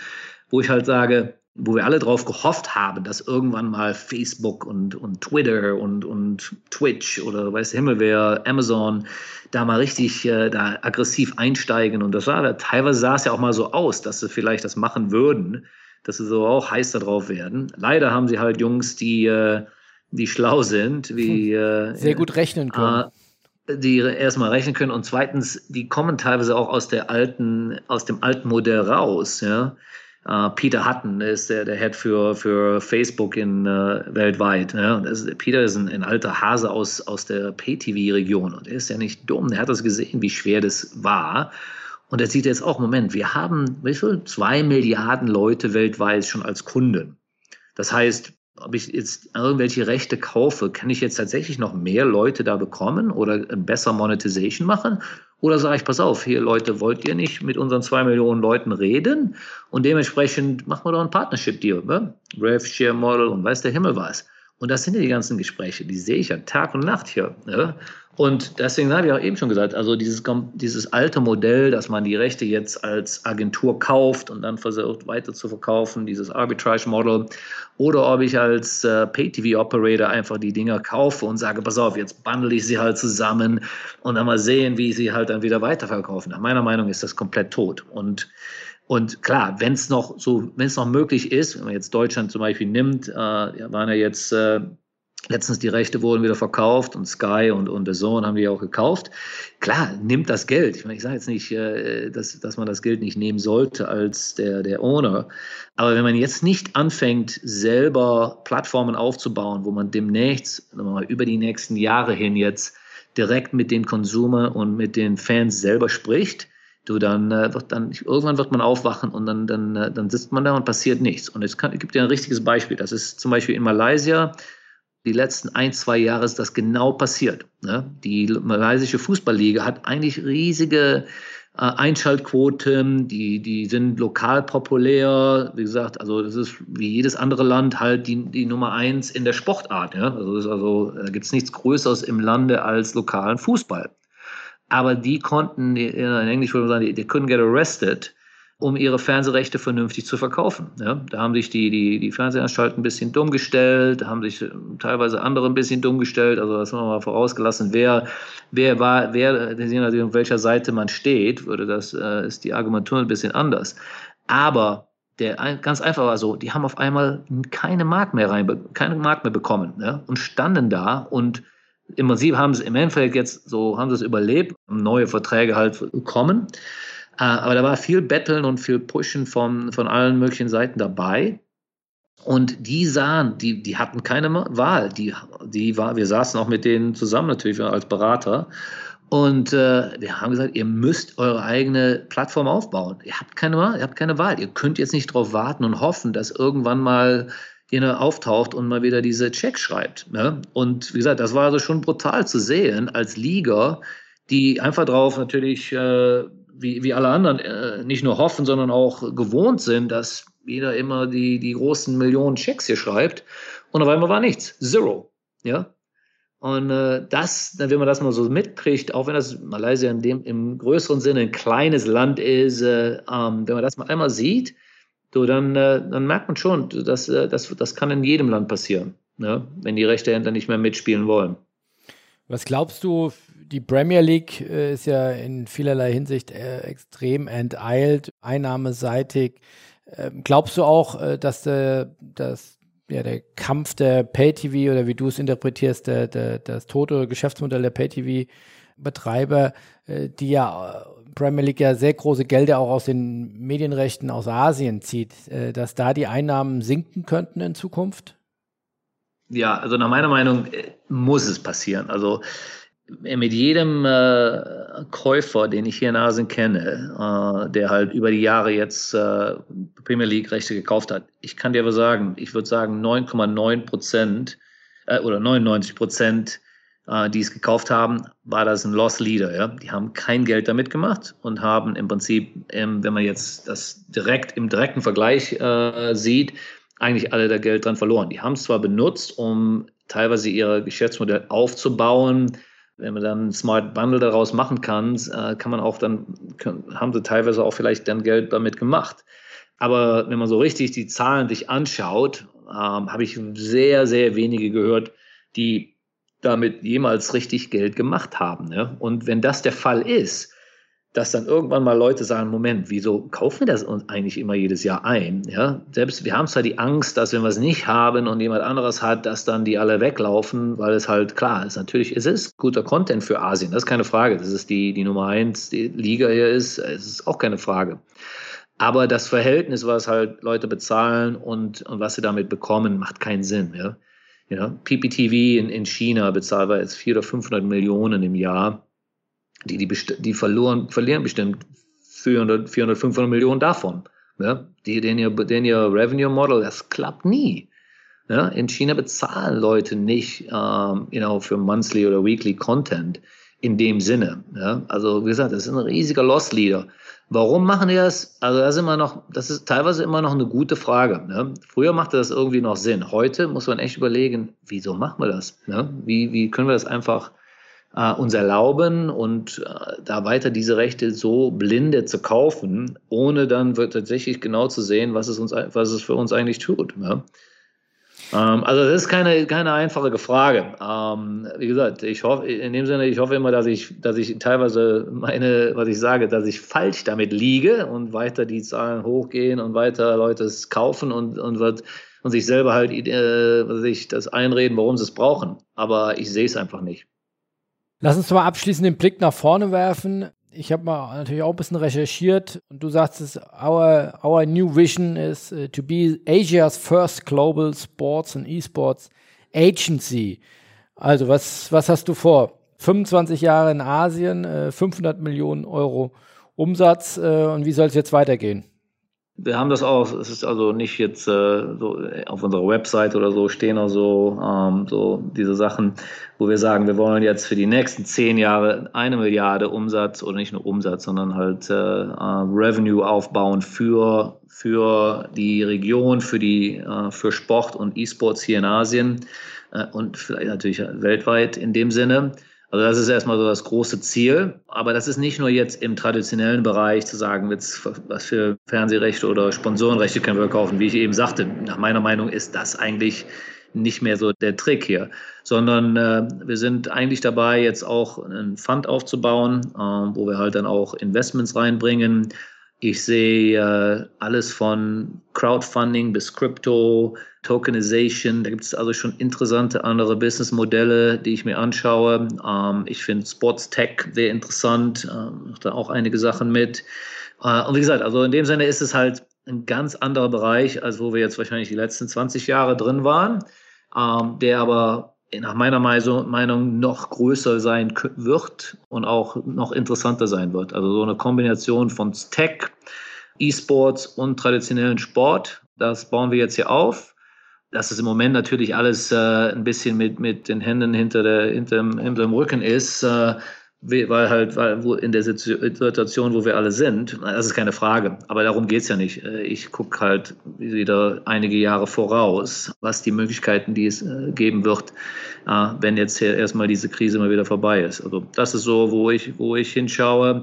wo ich halt sage, wo wir alle drauf gehofft haben, dass irgendwann mal Facebook und, und Twitter und, und Twitch oder weiß der Himmel wer, Amazon, da mal richtig äh, da aggressiv einsteigen. Und das war, teilweise sah es ja auch mal so aus, dass sie vielleicht das machen würden, dass sie so auch heiß darauf werden. Leider haben sie halt Jungs, die, äh, die schlau sind, wie hm. äh, sehr gut rechnen können. Äh, die erstmal rechnen können und zweitens, die kommen teilweise auch aus der alten, aus dem alten Modell raus, ja. Uh, Peter Hutton ist der, der Head für, für Facebook in uh, weltweit. Ja. Ist, Peter ist ein, ein, alter Hase aus, aus der Pay-TV-Region und er ist ja nicht dumm. Er hat das gesehen, wie schwer das war. Und er sieht jetzt auch, Moment, wir haben wie viel? zwei Milliarden Leute weltweit schon als Kunden. Das heißt, ob ich jetzt irgendwelche Rechte kaufe, kann ich jetzt tatsächlich noch mehr Leute da bekommen oder besser Monetization machen? Oder sage ich, pass auf, hier Leute, wollt ihr nicht mit unseren zwei Millionen Leuten reden? Und dementsprechend machen wir doch ein Partnership-Deal, ne? Rev Share Model und weiß der Himmel was. Und das sind ja die ganzen Gespräche, die sehe ich ja Tag und Nacht hier. Ne? Und deswegen habe ich auch eben schon gesagt, also dieses, dieses alte Modell, dass man die Rechte jetzt als Agentur kauft und dann versucht weiter zu verkaufen, dieses Arbitrage-Model, oder ob ich als äh, Pay-TV-Operator einfach die Dinger kaufe und sage, pass auf, jetzt bundle ich sie halt zusammen und dann mal sehen, wie sie halt dann wieder weiterverkaufen. Nach meiner Meinung ist das komplett tot. Und und klar, wenn es noch so, wenn es noch möglich ist, wenn man jetzt Deutschland zum Beispiel nimmt, äh, waren ja jetzt äh, letztens die Rechte wurden wieder verkauft und Sky und, und The Zone haben die auch gekauft. Klar, nimmt das Geld. Ich, meine, ich sage jetzt nicht, äh, dass, dass man das Geld nicht nehmen sollte als der, der Owner. Aber wenn man jetzt nicht anfängt, selber Plattformen aufzubauen, wo man demnächst, mal über die nächsten Jahre hin jetzt direkt mit den Konsumer und mit den Fans selber spricht, Du, dann äh, wird dann, irgendwann wird man aufwachen und dann, dann, äh, dann sitzt man da und passiert nichts. Und es gibt ja ein richtiges Beispiel. Das ist zum Beispiel in Malaysia. Die letzten ein, zwei Jahre ist das genau passiert. Ne? Die malaysische Fußballliga hat eigentlich riesige äh, Einschaltquoten, die, die sind lokal populär. Wie gesagt, also das ist wie jedes andere Land halt die, die Nummer eins in der Sportart. Ja? Also, also da gibt es nichts Größeres im Lande als lokalen Fußball aber die konnten, in Englisch würde man sagen, die couldn't get arrested, um ihre Fernsehrechte vernünftig zu verkaufen. Ja, da haben sich die, die, die Fernsehanstalten ein bisschen dumm gestellt, haben sich äh, teilweise andere ein bisschen dumm gestellt, also das haben wir mal vorausgelassen, wer, wer war, wer, je nachdem, auf welcher Seite man steht, würde das, äh, ist die Argumentur ein bisschen anders. Aber der ganz einfach war so, die haben auf einmal keine Mark mehr rein, keine Mark mehr bekommen ja, und standen da und im Prinzip haben sie im Endeffekt jetzt so, haben sie es überlebt, neue Verträge halt bekommen. Äh, aber da war viel Betteln und viel Pushen von, von allen möglichen Seiten dabei. Und die sahen, die, die hatten keine Wahl. Die, die war, wir saßen auch mit denen zusammen natürlich als Berater. Und äh, wir haben gesagt, ihr müsst eure eigene Plattform aufbauen. Ihr habt keine Wahl, ihr habt keine Wahl. Ihr könnt jetzt nicht darauf warten und hoffen, dass irgendwann mal jemand auftaucht und mal wieder diese Checks schreibt. Ne? Und wie gesagt, das war also schon brutal zu sehen als Liga, die einfach drauf natürlich, äh, wie, wie alle anderen, äh, nicht nur hoffen, sondern auch gewohnt sind, dass jeder immer die, die großen Millionen Checks hier schreibt. Und auf einmal war nichts. Zero. Ja. Und äh, das, wenn man das mal so mitkriegt, auch wenn das Malaysia in dem, im größeren Sinne ein kleines Land ist, äh, ähm, wenn man das mal einmal sieht, so, dann, äh, dann merkt man schon, dass, äh, das, das kann in jedem Land passieren, ne? wenn die Rechtehändler nicht mehr mitspielen wollen. Was glaubst du, die Premier League äh, ist ja in vielerlei Hinsicht äh, extrem enteilt, einnahmeseitig. Ähm, glaubst du auch, äh, dass, der, dass ja, der Kampf der Pay-TV oder wie du es interpretierst, der, der, das tote Geschäftsmodell der Pay-TV-Betreiber, die ja Premier League ja sehr große Gelder auch aus den Medienrechten aus Asien zieht, dass da die Einnahmen sinken könnten in Zukunft? Ja, also nach meiner Meinung muss es passieren. Also mit jedem äh, Käufer, den ich hier in Asien kenne, äh, der halt über die Jahre jetzt äh, Premier League Rechte gekauft hat, ich kann dir aber sagen, ich würde sagen 9,9 Prozent äh, oder 99 Prozent, äh, die es gekauft haben, war das ein Loss Leader. Ja? Die haben kein Geld damit gemacht und haben im Prinzip, ähm, wenn man jetzt das direkt im direkten Vergleich äh, sieht, eigentlich alle da Geld dran verloren. Die haben es zwar benutzt, um teilweise ihr Geschäftsmodell aufzubauen, wenn man dann ein Smart Bundle daraus machen kann, äh, kann man auch dann, haben sie teilweise auch vielleicht dann Geld damit gemacht. Aber wenn man so richtig die Zahlen sich anschaut, ähm, habe ich sehr, sehr wenige gehört, die damit jemals richtig Geld gemacht haben. Ne? Und wenn das der Fall ist, dass dann irgendwann mal Leute sagen, Moment, wieso kaufen wir das uns eigentlich immer jedes Jahr ein? Ja, selbst wir haben zwar die Angst, dass wenn wir es nicht haben und jemand anderes hat, dass dann die alle weglaufen, weil es halt klar ist. Natürlich, es ist guter Content für Asien, das ist keine Frage. Das ist die, die Nummer eins, die Liga hier ist, es ist auch keine Frage. Aber das Verhältnis, was halt Leute bezahlen und, und was sie damit bekommen, macht keinen Sinn. Ja? Ja, PPTV in, in China bezahlt wir jetzt 400 oder 500 Millionen im Jahr die, die, die verloren, verlieren bestimmt 400, 400, 500 Millionen davon. Ja? Die, den, ihr, den ihr Revenue Model, das klappt nie. Ja? In China bezahlen Leute nicht ähm, you know, für monthly oder weekly Content in dem Sinne. Ja? Also wie gesagt, das ist ein riesiger Loss Leader. Warum machen die das? Also das ist immer noch, das ist teilweise immer noch eine gute Frage. Ne? Früher machte das irgendwie noch Sinn. Heute muss man echt überlegen, wieso machen wir das? Ne? Wie, wie können wir das einfach äh, uns erlauben und äh, da weiter diese Rechte so blinde zu kaufen, ohne dann tatsächlich genau zu sehen, was es, uns, was es für uns eigentlich tut. Ja? Ähm, also das ist keine, keine einfache Frage. Ähm, wie gesagt, ich hoffe, in dem Sinne, ich hoffe immer, dass ich, dass ich teilweise meine, was ich sage, dass ich falsch damit liege und weiter die Zahlen hochgehen und weiter Leute es kaufen und, und wird und sich selber halt äh, sich das einreden, warum sie es brauchen. Aber ich sehe es einfach nicht. Lass uns mal abschließend den Blick nach vorne werfen. Ich habe mal natürlich auch ein bisschen recherchiert und du sagst es, our, our new vision is uh, to be Asia's first global sports and esports agency. Also was, was hast du vor? 25 Jahre in Asien, äh, 500 Millionen Euro Umsatz äh, und wie soll es jetzt weitergehen? Wir haben das auch, es ist also nicht jetzt äh, so auf unserer Website oder so stehen auch so, ähm, so diese Sachen, wo wir sagen, wir wollen jetzt für die nächsten zehn Jahre eine Milliarde Umsatz oder nicht nur Umsatz, sondern halt äh, äh, Revenue aufbauen für, für die Region, für, die, äh, für Sport und E-Sports hier in Asien äh, und vielleicht natürlich weltweit in dem Sinne. Also das ist erstmal so das große Ziel. Aber das ist nicht nur jetzt im traditionellen Bereich zu sagen, was für Fernsehrechte oder Sponsorenrechte können wir kaufen. Wie ich eben sagte, nach meiner Meinung ist das eigentlich nicht mehr so der Trick hier, sondern äh, wir sind eigentlich dabei, jetzt auch einen Fund aufzubauen, äh, wo wir halt dann auch Investments reinbringen. Ich sehe äh, alles von Crowdfunding bis Crypto, Tokenization. Da gibt es also schon interessante andere Businessmodelle, die ich mir anschaue. Ähm, ich finde Sports Tech sehr interessant, ähm, da auch einige Sachen mit. Äh, und wie gesagt, also in dem Sinne ist es halt ein ganz anderer Bereich, als wo wir jetzt wahrscheinlich die letzten 20 Jahre drin waren, ähm, der aber nach meiner Meinung noch größer sein wird und auch noch interessanter sein wird. Also so eine Kombination von Tech, E-Sports und traditionellen Sport, das bauen wir jetzt hier auf. Dass es im Moment natürlich alles äh, ein bisschen mit, mit den Händen hinter, der, hinter, dem, hinter dem Rücken ist, äh, weil halt weil wo in der Situation, wo wir alle sind, das ist keine Frage. Aber darum geht es ja nicht. Äh, ich gucke halt wieder einige Jahre voraus, was die Möglichkeiten, die es äh, geben wird, äh, wenn jetzt erstmal diese Krise mal wieder vorbei ist. Also das ist so, wo ich, wo ich hinschaue.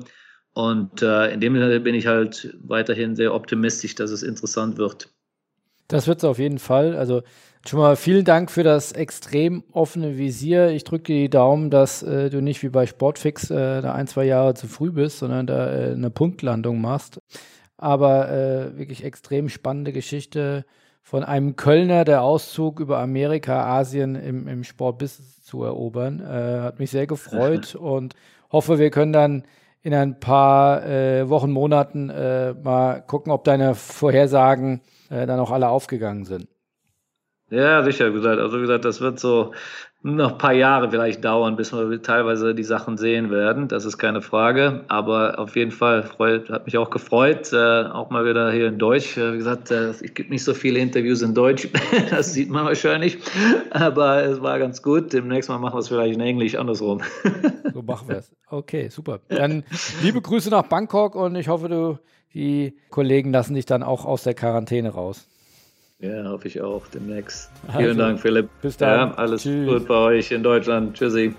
Und in dem Sinne bin ich halt weiterhin sehr optimistisch, dass es interessant wird. Das wird es auf jeden Fall. Also Schon mal vielen Dank für das extrem offene Visier. Ich drücke die Daumen, dass äh, du nicht wie bei Sportfix äh, da ein, zwei Jahre zu früh bist, sondern da äh, eine Punktlandung machst. Aber äh, wirklich extrem spannende Geschichte von einem Kölner, der Auszug über Amerika, Asien im, im Sportbusiness zu erobern. Äh, hat mich sehr gefreut und hoffe, wir können dann in ein paar äh, Wochen, Monaten mal gucken, ob deine Vorhersagen dann auch alle aufgegangen sind. Ja, sicher gesagt. Also wie gesagt, das wird so noch ein paar Jahre vielleicht dauern, bis wir teilweise die Sachen sehen werden. Das ist keine Frage. Aber auf jeden Fall freut, hat mich auch gefreut, äh, auch mal wieder hier in Deutsch. Äh, wie gesagt, äh, es gibt nicht so viele Interviews in Deutsch. das sieht man wahrscheinlich. Aber es war ganz gut. Demnächst mal machen wir es vielleicht in Englisch andersrum. so machen wir es. Okay, super. Dann liebe Grüße nach Bangkok und ich hoffe, du, die Kollegen lassen dich dann auch aus der Quarantäne raus. Ja, hoffe ich auch demnächst. Also, Vielen Dank, Philipp. Bis dann. Ja, alles Tschüss. gut bei euch in Deutschland. Tschüssi.